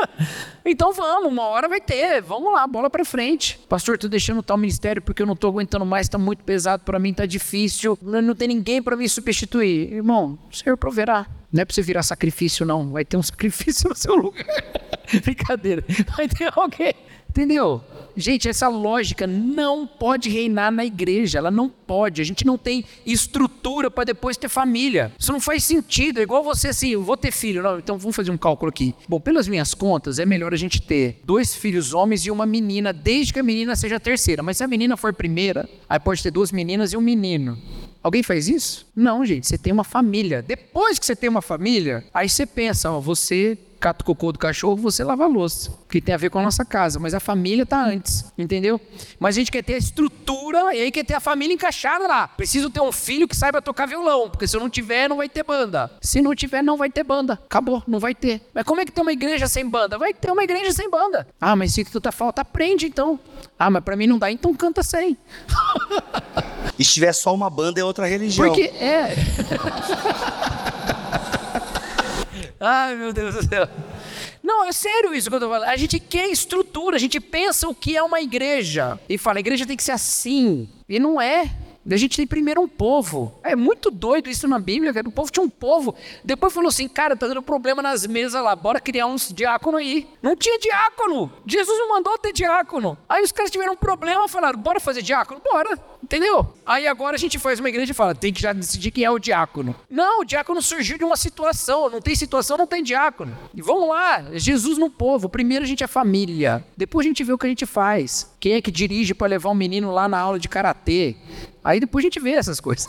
então vamos, uma hora vai ter. Vamos lá, bola pra frente. Pastor, tô deixando tal ministério porque eu não tô aguentando mais, tá muito pesado pra mim, tá difícil. Não tem ninguém pra me substituir. Irmão, o Senhor proverá. Não é pra você virar sacrifício, não. Vai ter um sacrifício no seu lugar. Brincadeira. Vai ter alguém. Entendeu? Gente, essa lógica não pode reinar na igreja, ela não pode. A gente não tem estrutura para depois ter família. Isso não faz sentido. É igual você assim, vou ter filho. Não, então vamos fazer um cálculo aqui. Bom, pelas minhas contas, é melhor a gente ter dois filhos homens e uma menina, desde que a menina seja a terceira. Mas se a menina for primeira, aí pode ter duas meninas e um menino. Alguém faz isso? Não, gente. Você tem uma família. Depois que você tem uma família, aí você pensa, ó, você cata o cocô do cachorro, você lava a louça. Que tem a ver com a nossa casa. Mas a família tá antes, entendeu? Mas a gente quer ter a estrutura e aí quer ter a família encaixada lá. Preciso ter um filho que saiba tocar violão, porque se eu não tiver, não vai ter banda. Se não tiver, não vai ter banda. Acabou, não vai ter. Mas como é que tem uma igreja sem banda? Vai ter uma igreja sem banda. Ah, mas se tu tá falta, aprende então. Ah, mas pra mim não dá, então canta sem. E se tiver só uma banda, é outra religião. Porque é. Ai, meu Deus do céu. Não, é sério isso que eu tô falando. A gente quer estrutura, a gente pensa o que é uma igreja. E fala, a igreja tem que ser assim. E não é. A gente tem primeiro um povo. É muito doido isso na Bíblia, cara. O povo tinha um povo. Depois falou assim, cara, tá dando problema nas mesas lá, bora criar uns diáconos aí. Não tinha diácono. Jesus não mandou ter diácono. Aí os caras tiveram um problema, falaram, bora fazer diácono? Bora. Entendeu? Aí agora a gente faz uma igreja e fala, tem que já decidir quem é o diácono. Não, o diácono surgiu de uma situação. Não tem situação, não tem diácono. E vamos lá, Jesus no povo. Primeiro a gente é família. Depois a gente vê o que a gente faz. Quem é que dirige para levar um menino lá na aula de karatê? Aí depois a gente vê essas coisas.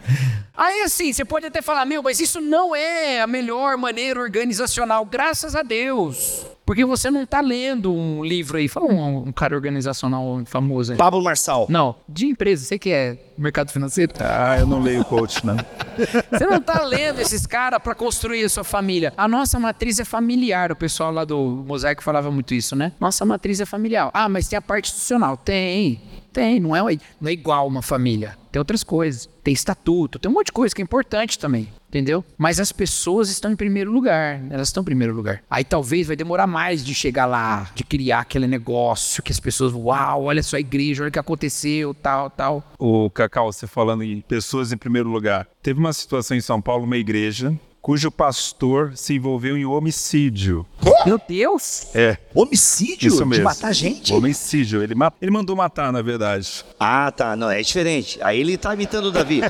Aí assim, você pode até falar, meu, mas isso não é a melhor maneira organizacional. Graças a Deus. Porque você não está lendo um livro aí. Fala um, um cara organizacional famoso aí. Pablo Marçal. Não, de empresa. Você que é mercado financeiro? Ah, eu não leio coach, né? Você não está lendo esses caras para construir a sua família. A nossa matriz é familiar. O pessoal lá do Mosaico falava muito isso, né? Nossa matriz é familiar. Ah, mas tem a parte institucional. Tem. Tem, não é, não é igual uma família. Tem outras coisas. Tem estatuto, tem um monte de coisa que é importante também. Entendeu? Mas as pessoas estão em primeiro lugar. Elas estão em primeiro lugar. Aí talvez vai demorar mais de chegar lá, de criar aquele negócio que as pessoas, uau, olha só a igreja, olha o que aconteceu, tal, tal. O Cacau, você falando em pessoas em primeiro lugar. Teve uma situação em São Paulo, uma igreja, cujo pastor se envolveu em homicídio. Meu Deus! É. Homicídio? Isso mesmo. De matar gente? Homicídio. Ele, ma ele mandou matar, na verdade. Ah, tá. Não, é diferente. Aí ele tá imitando o Davi.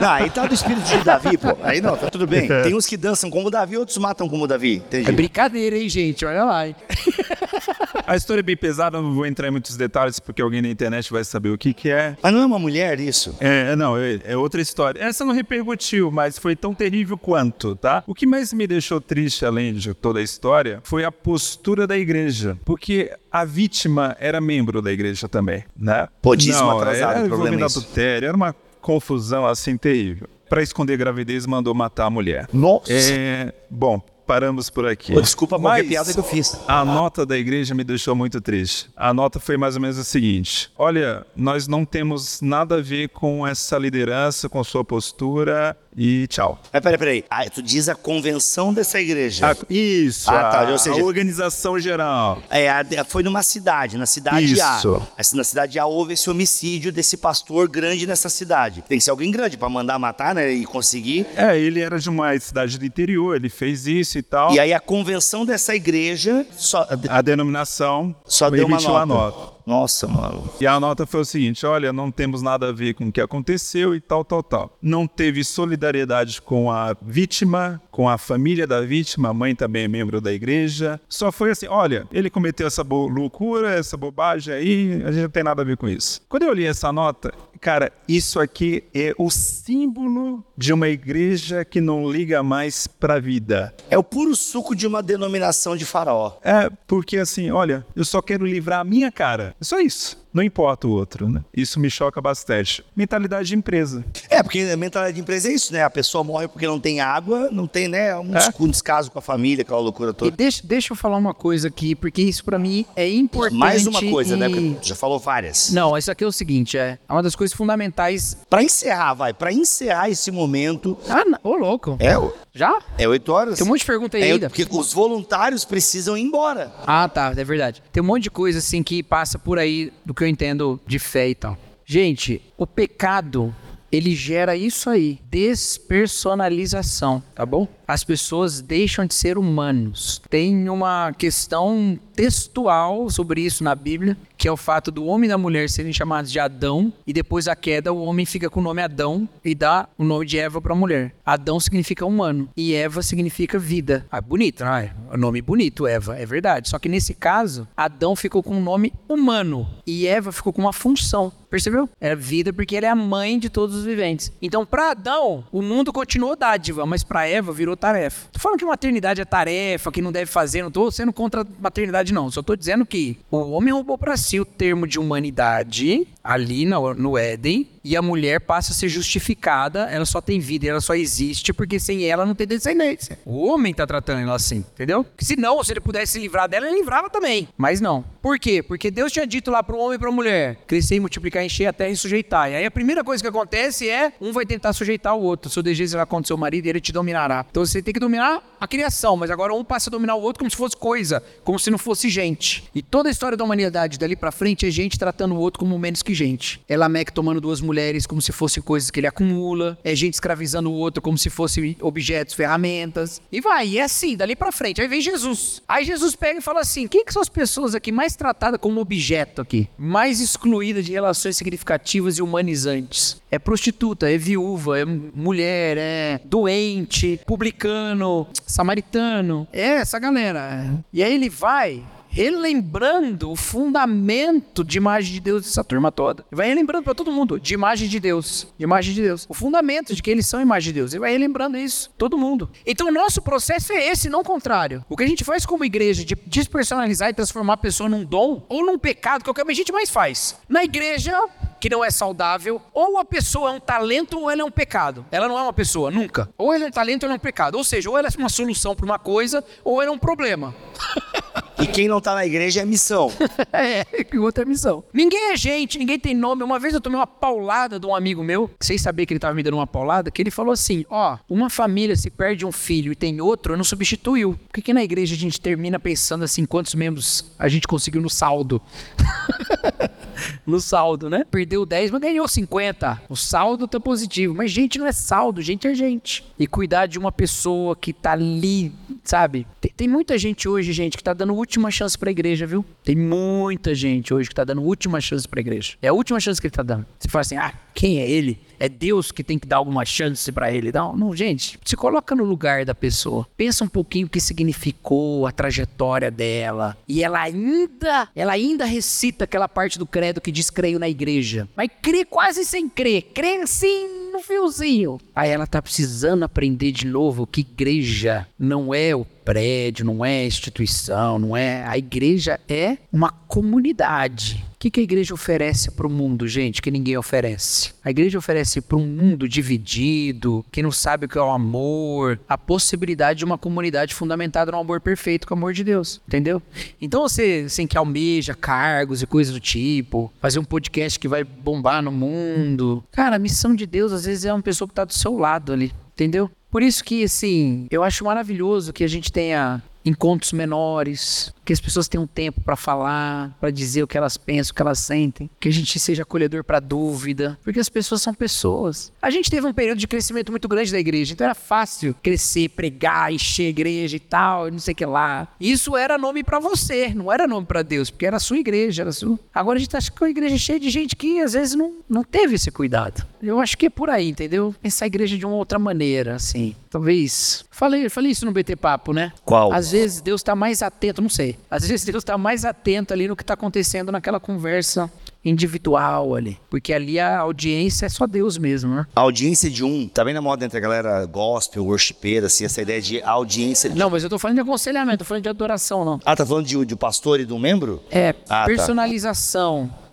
não, aí tá do espírito de Davi, pô. Aí não, tá tudo bem. Tem uns que dançam como o Davi, outros matam como o Davi. Entendi. É brincadeira, hein, gente? Olha lá, hein? A história é bem pesada, não vou entrar em muitos detalhes porque alguém na internet vai saber o que, que é. Mas não é uma mulher isso? É, não, é, é outra história. Essa não repercutiu, mas foi tão terrível quanto, tá? O que mais me deixou triste, além de toda a história, foi a postura da igreja. Porque a vítima era membro da igreja também, né? Podíssimo não, atrasado, era o problema adultério, era uma confusão assim terrível. Para esconder gravidez, mandou matar a mulher. Nossa. É, bom, paramos por aqui. Pô, desculpa qualquer Mas piada que eu fiz. A nota da igreja me deixou muito triste. A nota foi mais ou menos a seguinte: Olha, nós não temos nada a ver com essa liderança, com sua postura e tchau. Mas peraí, peraí. Ah, tu diz a convenção dessa igreja. Ah, isso, Ah, tá, a, ou seja- a organização geral. É, a- foi numa cidade, na cidade Isso. A. Assim, Na cidade A houve esse homicídio desse pastor grande nessa cidade. Tem que ser alguém grande pra mandar matar, né? E conseguir. É, ele era de uma cidade do interior, ele fez isso e tal. E aí a convenção dessa igreja só, A denominação só deu uma nota. nota. Nossa, mano. E a nota foi o seguinte: olha, não temos nada a ver com o que aconteceu e tal, tal, tal. Não teve solidariedade com a vítima, com a família da vítima, a mãe também é membro da igreja. Só foi assim: olha, ele cometeu essa loucura, essa bobagem aí, a gente não tem nada a ver com isso. Quando eu li essa nota, cara, isso aqui é o símbolo de uma igreja que não liga mais pra vida. É o puro suco de uma denominação de faraó. É, porque assim, olha, eu só quero livrar a minha cara. É só isso. Não importa o outro, né? Isso me choca bastante. Mentalidade de empresa. É, porque a mentalidade de empresa é isso, né? A pessoa morre porque não tem água, não tem, né? Um, É. des- um descaso com a família, aquela loucura E toda. deixa, deixa eu falar uma coisa aqui, porque isso pra mim é importante. Mais uma coisa, né? e- Porque tu já falou várias. Não, isso aqui é o seguinte, é uma das coisas fundamentais. Pra encerrar, vai, pra encerrar esse momento. Ah, não. ô louco. É, Já? é oito horas. Tem um monte de pergunta aí É, ainda. porque os voluntários precisam ir embora. Ah, tá, é verdade. Tem um monte de coisa assim que passa por aí do que eu entendo de fé e tal. Gente, o pecado, ele gera isso aí, despersonalização, tá bom? As pessoas deixam de ser humanos. Tem uma questão textual sobre isso na Bíblia, que é o fato do homem e da mulher serem chamados de Adão, e depois da queda o homem fica com o nome Adão e dá o nome de Eva para a mulher. Adão significa humano e Eva significa vida. Ah, bonito, não é? O nome bonito, Eva, é verdade. Só que nesse caso, Adão ficou com um nome humano e Eva ficou com uma função. Percebeu? É vida porque ele é a mãe de todos os viventes. Então, para Adão, o mundo continuou dádiva, mas para Eva virou tarefa. Tô falando que maternidade é tarefa, que não deve fazer, não tô sendo contra maternidade não. Só tô dizendo que o homem roubou para si o termo de humanidade ali no, no Éden e a mulher passa a ser justificada, ela só tem vida ela só existe porque sem ela não tem descendência. O homem tá tratando ela assim, entendeu? Se não, se ele pudesse se livrar dela, ele livrava também. Mas não. Por quê? Porque Deus tinha dito lá pro homem e pra mulher: crescer e multiplicar, encher a terra e sujeitar. E aí a primeira coisa que acontece é um vai tentar sujeitar o outro. Seu desejo será contra seu marido e ele te dominará. Então você tem que dominar a criação, mas agora um passa a dominar o outro como se fosse coisa, como se não fosse gente. E toda a história da humanidade dali pra frente é gente tratando o outro como menos que gente. É Lameque tomando duas mulheres como se fossem coisas que ele acumula, é gente escravizando o outro como se fossem objetos, ferramentas. E vai, e é assim, dali pra frente. Aí vem Jesus. Aí Jesus pega e fala assim: quem que são as pessoas aqui mais tratadas como objeto aqui? Mais excluídas de relações significativas e humanizantes? É prostituta, é viúva, é mulher, é doente, publicano, samaritano. É essa galera. E aí ele vai relembrando o fundamento de imagem de Deus dessa turma toda. Ele vai relembrando para todo mundo de imagem de Deus, de imagem de Deus. O fundamento de que eles são imagem de Deus. Ele vai relembrando isso, todo mundo. Então o nosso processo é esse, não o contrário. O que a gente faz como igreja de despersonalizar e transformar a pessoa num dom ou num pecado, que é o que a gente mais faz. Na igreja, que não é saudável, ou a pessoa é um talento ou ela é um pecado. Ela não é uma pessoa, nunca. Ou ela é um talento ou ela é um pecado. Ou seja, ou ela é uma solução para uma coisa, ou ela é um problema. E quem não tá na igreja é missão. é, outra missão. Ninguém é gente, ninguém tem nome. Uma vez eu tomei uma paulada de um amigo meu, sem saber que ele tava me dando uma paulada, que ele falou assim: ó, uma família se perde um filho e tem outro, não substituiu. Por que, que na igreja a gente termina pensando assim, quantos membros a gente conseguiu no saldo? no saldo, né? Perdeu 10, mas ganhou 50. O saldo tá positivo. Mas gente não é saldo, gente é gente. E cuidar de uma pessoa que tá ali, sabe? Tem, tem muita gente hoje, gente, que tá dando última chance pra igreja, viu? Tem muita gente hoje que tá dando última chance pra igreja. É a última chance que ele tá dando. Você fala assim, ah, quem é ele? É Deus que tem que dar alguma chance para ele. Não, não, gente, se coloca no lugar da pessoa. Pensa um pouquinho o que significou a trajetória dela. E ela ainda, ela ainda recita aquela parte do credo que diz creio na igreja. Mas crê quase sem crer. Crê assim no fiozinho. Aí ela tá precisando aprender de novo que igreja não é o prédio, não é instituição, não é. A igreja é uma comunidade. O que, que a igreja oferece para o mundo, gente, que ninguém oferece? A igreja oferece para um mundo dividido, que não sabe o que é o amor, a possibilidade de uma comunidade fundamentada no amor perfeito, com o amor de Deus, entendeu? Então você, assim, que almeja cargos e coisas do tipo, fazer um podcast que vai bombar no mundo. Cara, a missão de Deus às vezes é uma pessoa que está do seu lado ali, entendeu? Por isso que, assim, eu acho maravilhoso que a gente tenha encontros menores, que as pessoas tenham tempo para falar, para dizer o que elas pensam, o que elas sentem, que a gente seja acolhedor para dúvida, porque as pessoas são pessoas. A gente teve um período de crescimento muito grande da igreja, então era fácil crescer, pregar, encher a igreja e tal, não sei o que lá. Isso era nome para você, não era nome para Deus, porque era a sua igreja, era a sua. Agora a gente acha que é uma igreja cheia de gente que às vezes não, não teve esse cuidado. Eu acho que é por aí, entendeu? Pensar a igreja de uma outra maneira, assim. Talvez. Falei, falei isso no BT Papo, né? Qual? Às vezes Deus está mais atento, não sei. Às vezes Deus está mais atento ali no que está acontecendo naquela conversa individual ali. Porque ali a audiência é só Deus mesmo, né? A audiência de um, tá bem na moda entre a galera gospel, worshipeira, assim, essa ideia de audiência de... Não, mas eu tô falando de aconselhamento, tô falando de adoração, não. Ah, tá falando de, de pastor e do membro? É, Ah, tá.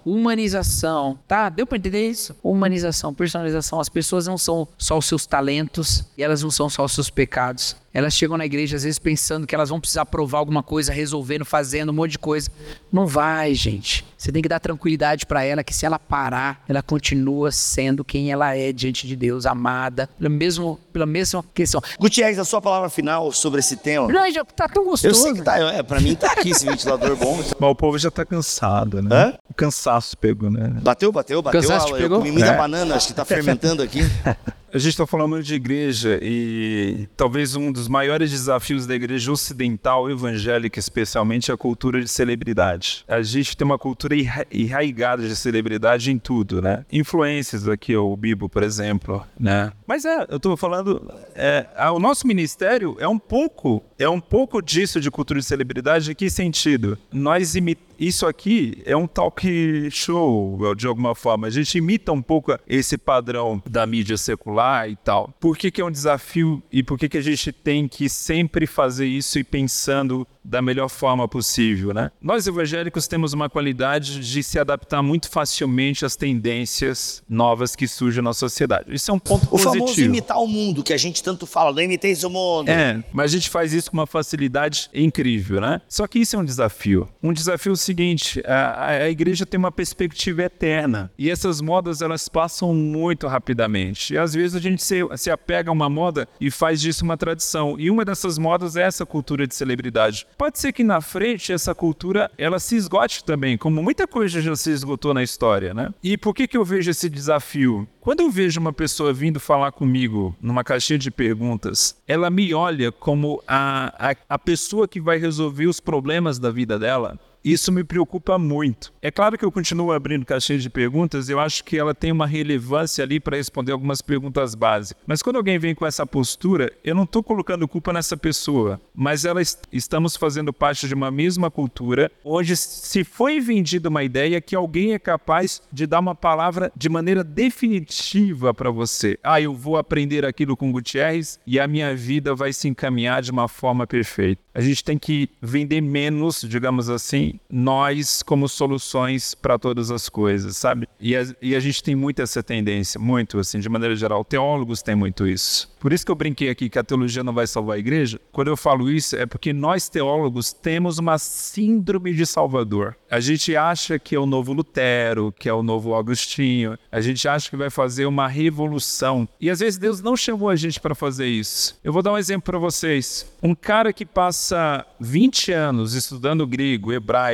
Humanização, tá? Deu pra entender isso? Humanização, personalização. As pessoas não são só os seus talentos e elas não são só os seus pecados. Elas chegam na igreja às vezes pensando que elas vão precisar provar alguma coisa, resolvendo, fazendo um monte de coisa. Não vai, gente. Você tem que dar tranquilidade para ela que se ela parar, ela continua sendo quem ela é diante de Deus, amada, pela, mesmo, pela mesma questão. Gutierrez, a sua palavra final sobre esse tema? Não, já tá tão gostoso. Eu sei que tá, é, pra mim tá aqui esse ventilador bom. Mas o povo já tá cansado, né? Hã? O cansaço pegou, né? Bateu, bateu, bateu. Cansaço te eu pegou? comi muita É. banana, acho que tá fermentando aqui. A gente está falando de igreja e talvez um dos maiores desafios da igreja ocidental, evangélica especialmente, é a cultura de celebridade. A gente tem uma cultura enraigada de celebridade em tudo, né? Influências aqui, o Bibo, por exemplo, né? Mas é, eu estou falando, é, o nosso ministério é um pouco, é um pouco disso de cultura de celebridade. Em que sentido? Nós imitamos isso aqui é um talk show, de alguma forma. A gente imita um pouco esse padrão da mídia secular e tal. Por que, que é um desafio e por que, que a gente tem que sempre fazer isso e pensando da melhor forma possível, né? Nós evangélicos temos uma qualidade de se adaptar muito facilmente às tendências novas que surgem na sociedade. Isso é um ponto o positivo. O famoso imitar o mundo, que a gente tanto fala, não imiteis o mundo. É, mas a gente faz isso com uma facilidade incrível, né? Só que isso é um desafio. Um desafio seguinte, a, a igreja tem uma perspectiva eterna e essas modas elas passam muito rapidamente. E às vezes a gente se, se apega a uma moda e faz disso uma tradição. E uma dessas modas é essa cultura de celebridade. Pode ser que na frente essa cultura ela se esgote também, como muita coisa já se esgotou na história, né? E por que que eu vejo esse desafio? Quando eu vejo uma pessoa vindo falar comigo numa caixinha de perguntas, ela me olha como a, a, a pessoa que vai resolver os problemas da vida dela. Isso me preocupa muito. É claro que eu continuo abrindo caixinha de perguntas, eu acho que ela tem uma relevância ali para responder algumas perguntas básicas. Mas quando alguém vem com essa postura, eu não estou colocando culpa nessa pessoa, mas ela est estamos fazendo parte de uma mesma cultura, onde se foi vendida uma ideia que alguém é capaz de dar uma palavra de maneira definitiva para você. Ah, eu vou aprender aquilo com Gutierrez e a minha vida vai se encaminhar de uma forma perfeita. A gente tem que vender menos, digamos assim, nós como soluções para todas as coisas, sabe? E a, e a gente tem muito essa tendência, muito assim, de maneira geral. Teólogos têm muito isso. Por isso que eu brinquei aqui que a teologia não vai salvar a igreja. Quando eu falo isso, é porque nós teólogos temos uma síndrome de Salvador. A gente acha que é o novo Lutero, que é o novo Agostinho. A gente acha que vai fazer uma revolução. E às vezes Deus não chamou a gente para fazer isso. Eu vou dar um exemplo para vocês. Um cara que passa 20 anos estudando grego, hebraico,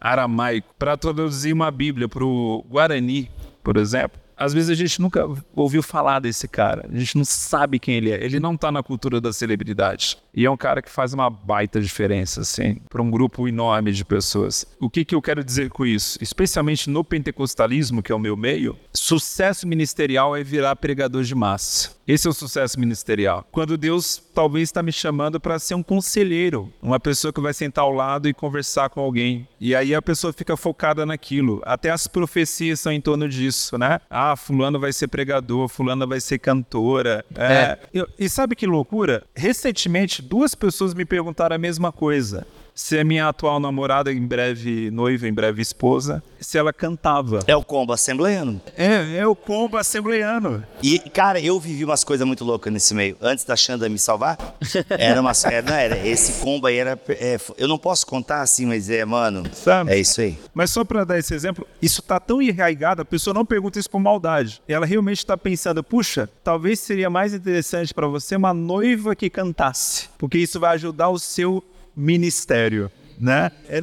aramaico, para traduzir uma Bíblia para o Guarani, por exemplo às vezes a gente nunca ouviu falar desse cara, a gente não sabe quem ele é, ele não tá na cultura da celebridade. E é um cara que faz uma baita diferença, assim, para um grupo enorme de pessoas. O que, que eu quero dizer com isso? Especialmente no pentecostalismo, que é o meu meio, sucesso ministerial é virar pregador de massa. Esse é o sucesso ministerial. Quando Deus talvez está me chamando para ser um conselheiro, uma pessoa que vai sentar ao lado e conversar com alguém. E aí a pessoa fica focada naquilo. Até as profecias são em torno disso, né? Ah, fulano vai ser pregador, fulano vai ser cantora. É. É. E sabe que loucura? Recentemente, duas pessoas me perguntaram a mesma coisa se a minha atual namorada, em breve noiva, em breve esposa, se ela cantava. É o combo assembleiano. É, é o combo assembleiano. E, cara, eu vivi umas coisas muito loucas nesse meio. Antes da Xanda me salvar, era uma. Era, não, era, esse combo aí era. É, eu não posso contar assim, mas é, mano. Sabe? É isso aí. Mas só para dar esse exemplo, isso tá tão enraigado, a pessoa não pergunta isso por maldade. Ela realmente está pensando, puxa, talvez seria mais interessante para você uma noiva que cantasse, porque isso vai ajudar o seu ministério né? É,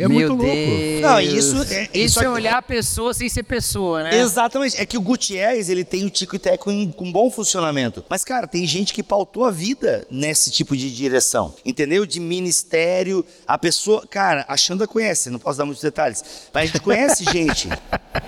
é muito louco. Não, isso é, isso é olhar a pessoa sem ser pessoa, né? Exatamente. É que o Gutierrez, ele tem o tico e teco em, com bom funcionamento. Mas, cara, tem gente que pautou a vida nesse tipo de direção. Entendeu? De ministério. A pessoa. Cara, a Xanda conhece, não posso dar muitos detalhes. Mas a gente conhece gente.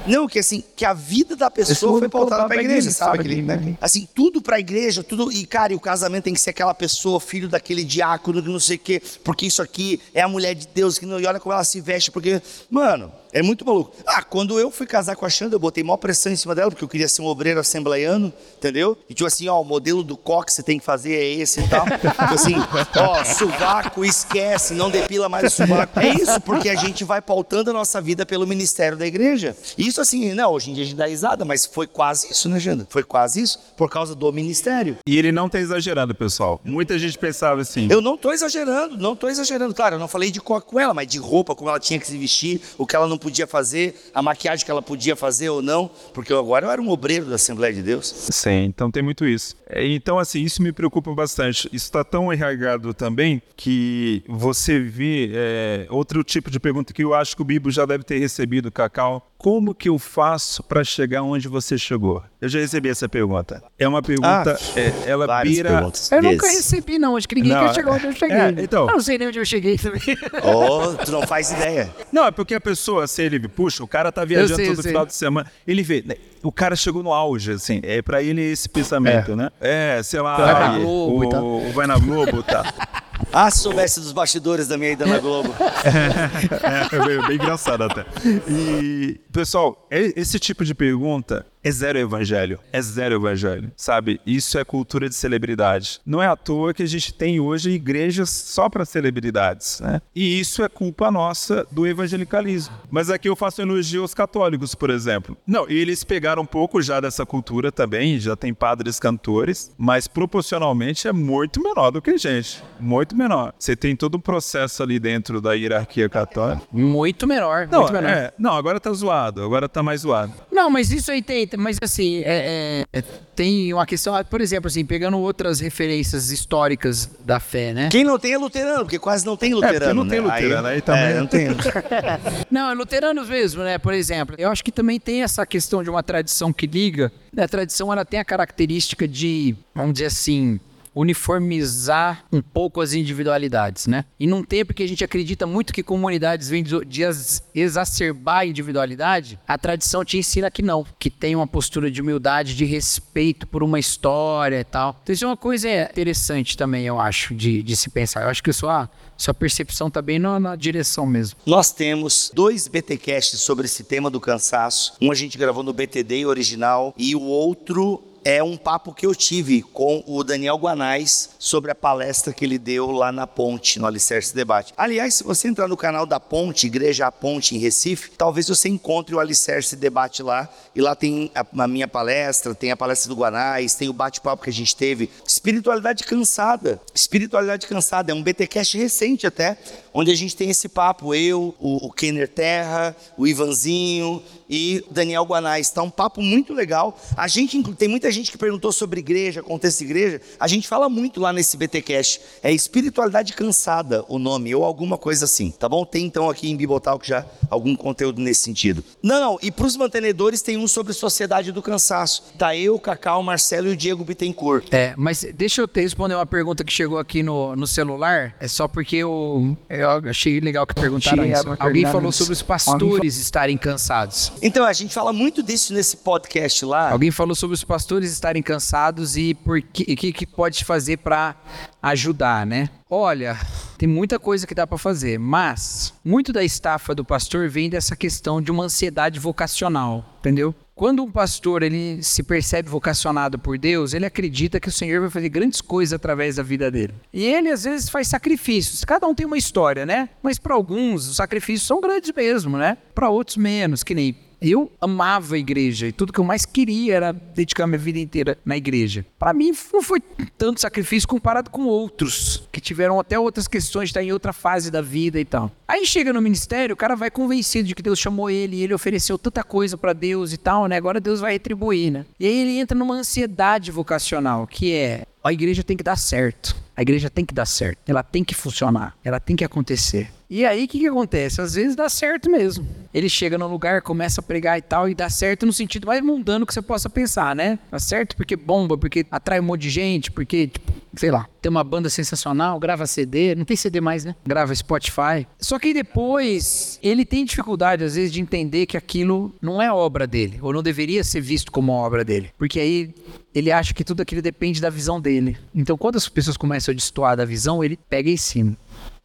Não, que assim, que a vida da pessoa foi pautada pra igreja, sabe? Aquele, né? Assim, tudo pra igreja, tudo. E, cara, e o casamento tem que ser aquela pessoa, filho daquele diácono, não sei o quê, porque isso aqui é a mulher de Deus, que não, e olha como ela se veste, porque, mano, é muito maluco. Ah, quando eu fui casar com a Xanda, eu botei maior pressão em cima dela, porque eu queria ser um obreiro assembleiano, entendeu? E tipo assim, ó, o modelo do coque que você tem que fazer é esse e tal. tipo assim, ó, sovaco, esquece, não depila mais o sovaco. É isso, porque a gente vai pautando a nossa vida pelo ministério da igreja. Isso assim, não, hoje em dia a gente dá risada, mas foi quase isso, né, Xanda? Foi quase isso, por causa do ministério. E ele não tá exagerado, pessoal. Muita gente pensava assim. Eu não tô exagerando, não tô exagerando. Claro, eu não falei de coque com ela, mas de roupa, como ela tinha que se vestir, o que ela não podia fazer, a maquiagem que ela podia fazer ou não, porque agora eu era um obreiro da Assembleia de Deus. Sim, então tem muito isso. É, então, assim, isso me preocupa bastante. Isso está tão enraizado também que você vê é, outro tipo de pergunta que eu acho que o Bibo já deve ter recebido, Cacau. Como que eu faço para chegar onde você chegou? Eu já recebi essa pergunta. É uma pergunta, Ah, é, ela perguntas. Eu nunca recebi, não. Acho que ninguém Não, quer chegar onde eu cheguei. é, então. Eu não sei nem onde eu cheguei também. Oh, tu não faz ideia. Não, é porque a pessoa, se ele puxa, o cara tá viajando sei, todo sei. final de semana, ele vê, né, o cara chegou no auge, assim, é pra ele esse pensamento, né? É, sei lá, Vai na Globo o, e tal. o vai na Globo, tá. Ah, se soubesse dos bastidores da minha ida na Globo. É, bem, bem engraçado até. E, pessoal, é- esse tipo de pergunta é zero evangelho. É zero evangelho, sabe? Isso é cultura de celebridade. Não é à toa que a gente tem hoje igrejas só para celebridades, né? E isso é culpa nossa do evangelicalismo. Mas aqui eu faço elogio aos católicos, por exemplo. Não, eles pegaram um pouco já dessa cultura também, já tem padres cantores, mas proporcionalmente é muito menor do que a gente. Muito menor. Você tem todo um processo ali dentro da hierarquia católica. Muito menor, Não, muito menor. é, não, agora tá zoado, agora tá mais zoado. Não, mas isso aí tem, mas assim, é- é- é- tem uma questão, ah, por exemplo, assim, pegando outras referências históricas da fé, né? Quem não tem é luterano, porque quase não tem luterano. porque não né? tem luterano, aí também- É, não tem. Não, é luteranos mesmo, né? Por exemplo, eu acho que também tem essa questão de uma tradição que liga. né? A tradição ela tem a característica de, vamos dizer assim, uniformizar um pouco as individualidades, né? E num tempo que a gente acredita muito que comunidades vêm de de ex- exacerbar a individualidade, a tradição te ensina que não, que tem uma postura de humildade, de respeito por uma história e tal. Então isso é uma coisa interessante também, eu acho, de, de se pensar. Eu acho que sua, sua percepção tá bem na- na direção mesmo. Nós temos dois BTcasts sobre esse tema do cansaço. Um a gente gravou no BTD original e o outro é um papo que eu tive com o Daniel Guanais sobre a palestra que ele deu lá na Ponte, no Alicerce Debate. Aliás, se você entrar no canal da Ponte, Igreja A Ponte em Recife, talvez você encontre o Alicerce Debate lá. E lá tem a, a minha palestra, tem a palestra do Guanais, tem o bate-papo que a gente teve. Espiritualidade cansada. Espiritualidade cansada. É um BTcast recente até, onde a gente tem esse papo. Eu, o, o Kenner Terra, o Ivanzinho e Daniel Guanais. Tá um papo muito legal. A gente, tem muita gente que perguntou sobre igreja, contexto de igreja. A gente fala muito lá nesse BTcast. É espiritualidade cansada o nome, ou alguma coisa assim, tá bom? Tem então aqui em Bibotalk já algum conteúdo nesse sentido. Não, não, e para os mantenedores tem um sobre sociedade do cansaço. Tá eu, Cacau, Marcelo e o Diego Bittencourt. É, mas deixa eu te responder uma pergunta que chegou aqui no, no celular. É só porque eu, eu achei legal que perguntaram isso. Alguém falou sobre os pastores estarem cansados. Então, a gente fala muito disso nesse podcast lá. Alguém falou sobre os pastores estarem cansados e o que, que pode fazer para ajudar, né? Olha, tem muita coisa que dá para fazer, mas muito da estafa do pastor vem dessa questão de uma ansiedade vocacional, entendeu? Quando um pastor ele se percebe vocacionado por Deus, ele acredita que o Senhor vai fazer grandes coisas através da vida dele. E ele às vezes faz sacrifícios. Cada um tem uma história, né? Mas para alguns os sacrifícios são grandes mesmo, né? Para outros menos, que nem eu amava a igreja e tudo que eu mais queria era dedicar minha vida inteira na igreja. Para mim não foi tanto sacrifício comparado com outros que tiveram até outras questões estar em outra fase da vida e tal. Aí chega no ministério, o cara vai convencido de que Deus chamou ele e ele ofereceu tanta coisa para Deus e tal, né? Agora Deus vai retribuir, né? E aí ele entra numa ansiedade vocacional, que é a igreja tem que dar certo. A igreja tem que dar certo. Ela tem que funcionar. Ela tem que acontecer. E aí, o que, que acontece? Às vezes dá certo mesmo. Ele chega no lugar, começa a pregar e tal, e dá certo no sentido mais mundano que você possa pensar, né? Dá certo porque bomba, porque atrai um monte de gente, porque, tipo, sei lá, tem uma banda sensacional, grava CD, não tem CD mais, né? Grava Spotify. Só que depois ele tem dificuldade, às vezes, de entender que aquilo não é obra dele, ou não deveria ser visto como obra dele. Porque aí ele acha que tudo aquilo depende da visão dele. Então, quando as pessoas começam a destoar da visão, ele pega em cima.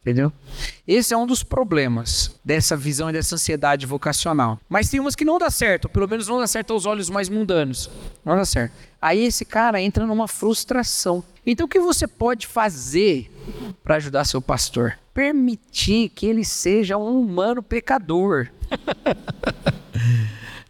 Entendeu? Esse é um dos problemas dessa visão e dessa ansiedade vocacional. Mas tem umas que não dá certo, pelo menos não dá certo aos olhos mais mundanos. Não dá certo. Aí esse cara entra numa frustração. Então o que você pode fazer para ajudar seu pastor? Permitir que ele seja um humano pecador.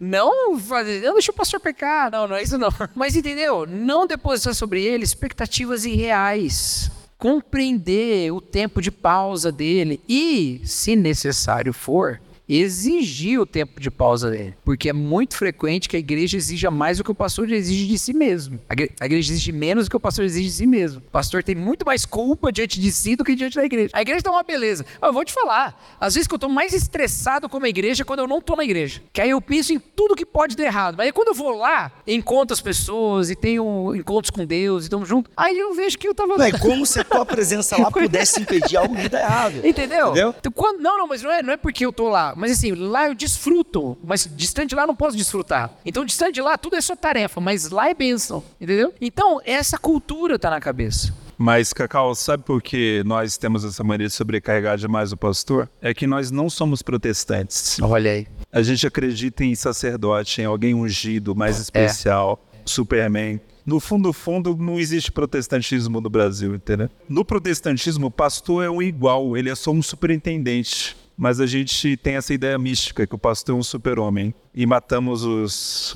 Não fazer, não deixa o pastor pecar, não, não é isso não. Mas entendeu? Não depositar sobre ele expectativas irreais. Compreender o tempo de pausa dele e, se necessário for, exigir o tempo de pausa dele. Porque é muito frequente que a igreja exija mais do que o pastor exige de si mesmo. A igreja exige menos do que o pastor exige de si mesmo. O pastor tem muito mais culpa diante de si do que diante da igreja. A igreja tá uma beleza. Eu vou te falar, às vezes que eu tô mais estressado como a igreja é quando eu não tô na igreja. Que aí eu penso em tudo que pode dar errado. Mas aí quando eu vou lá, encontro as pessoas e tenho encontros com Deus e estamos juntos, aí eu vejo que eu tava... Não, é como se a tua presença lá pudesse impedir algo de dar errado. Entendeu? Entendeu? Então, quando, não, não, mas não é, não é porque eu tô lá. Mas assim, lá eu desfruto. Mas distante lá eu não posso desfrutar. Então, distante lá, tudo é só tarefa. Mas lá é bênção. Entendeu? Então, essa cultura tá na cabeça. Mas, Cacau, sabe por que nós temos essa mania de sobrecarregar demais o pastor? É que nós não somos protestantes. Olha aí. A gente acredita em sacerdote, em alguém ungido, mais especial, é. Superman. No fundo, no fundo, não existe protestantismo no Brasil, entendeu? No protestantismo, o pastor é um igual, ele é só um superintendente. Mas a gente tem essa ideia mística que o pastor é um super-homem. E matamos os,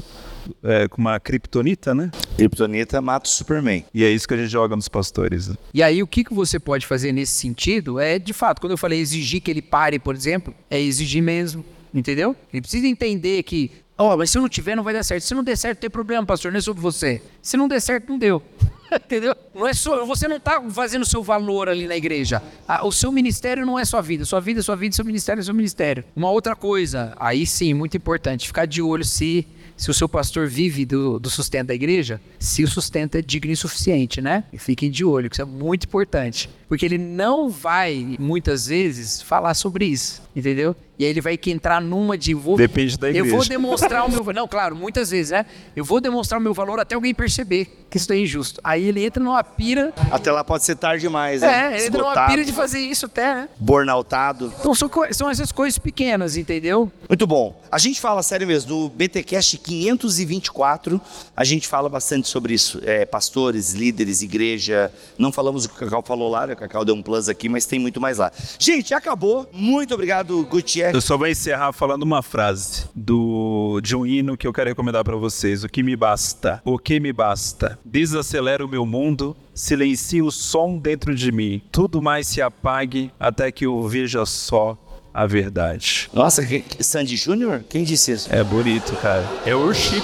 é, com uma kriptonita, né? Kryptonita mata o Superman. E é isso que a gente joga nos pastores. Né? E aí, o que, que você pode fazer nesse sentido é, de fato, quando eu falei exigir que ele pare, por exemplo, é exigir mesmo. Entendeu? Ele precisa entender que, ó, oh, mas se eu não tiver, não vai dar certo. Se não der certo, tem problema, pastor, não é sobre você. Se não der certo, não deu. Entendeu? Não é só, você não está fazendo seu valor ali na igreja. o seu ministério não é sua vida. Sua vida é sua vida, seu ministério é seu ministério. Uma outra coisa, aí sim, muito importante, ficar de olho se se o seu pastor vive do, do sustento da igreja, se o sustento é digno e suficiente, né? E fiquem de olho, que isso é muito importante. Porque ele não vai, muitas vezes, falar sobre isso, entendeu? E aí ele vai que entrar numa de vou, Depende da igreja. Eu vou demonstrar o meu Não, claro, muitas vezes, né? Eu vou demonstrar o meu valor até alguém perceber que isso é injusto. Aí ele entra numa pira. Até lá pode ser tarde demais, né? É, ele entra numa pira de fazer isso até, né? Burnoutado. Então são, são essas coisas pequenas, entendeu? Muito bom. A gente fala, sério mesmo, no BTCast 524, a gente fala bastante sobre isso. É, pastores, líderes, igreja. Não falamos o que o Cacau falou lá, né? o Cacau deu um plus aqui, mas tem muito mais lá. Gente, acabou. Muito obrigado, Gutierrez. Eu só vou encerrar falando uma frase do, de um hino que eu quero recomendar para vocês. O que me basta? O que me basta? Desacelera o meu mundo, silencie o som dentro de mim. Tudo mais se apague até que eu veja só a verdade. Nossa, Sandy Júnior? Quem disse isso? É bonito, cara. É worship.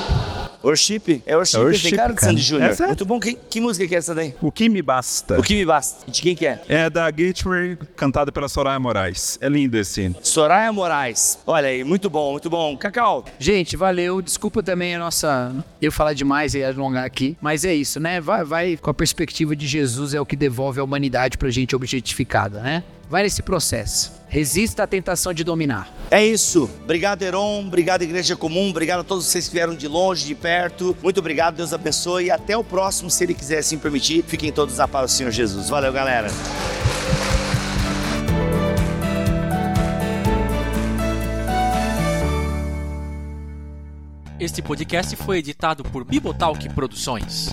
Worship? É Worship, é worship tem cara de Sandy Júnior. É Muito bom. Que, que, música que é essa daí? O Que Me Basta. O Que Me Basta. De quem que é? É da Gateway, cantada pela Soraya Moraes. É lindo esse. Soraya Moraes. Olha aí, muito bom, muito bom. Cacau. Gente, valeu. Desculpa também a nossa... Eu falar demais e alongar aqui. Mas é isso, né? Vai, vai com a perspectiva de Jesus é o que devolve a humanidade pra gente objetificada, né? Vai nesse processo. Resista à tentação de dominar. É isso. Obrigado, Heron. Obrigado, Igreja Comum. Obrigado a todos vocês que vieram de longe, de perto. Muito obrigado. Deus abençoe. E até o próximo, se Ele quiser assim permitir. Fiquem todos na paz do Senhor Jesus. Valeu, galera. Este podcast foi editado por Bibotalk Produções.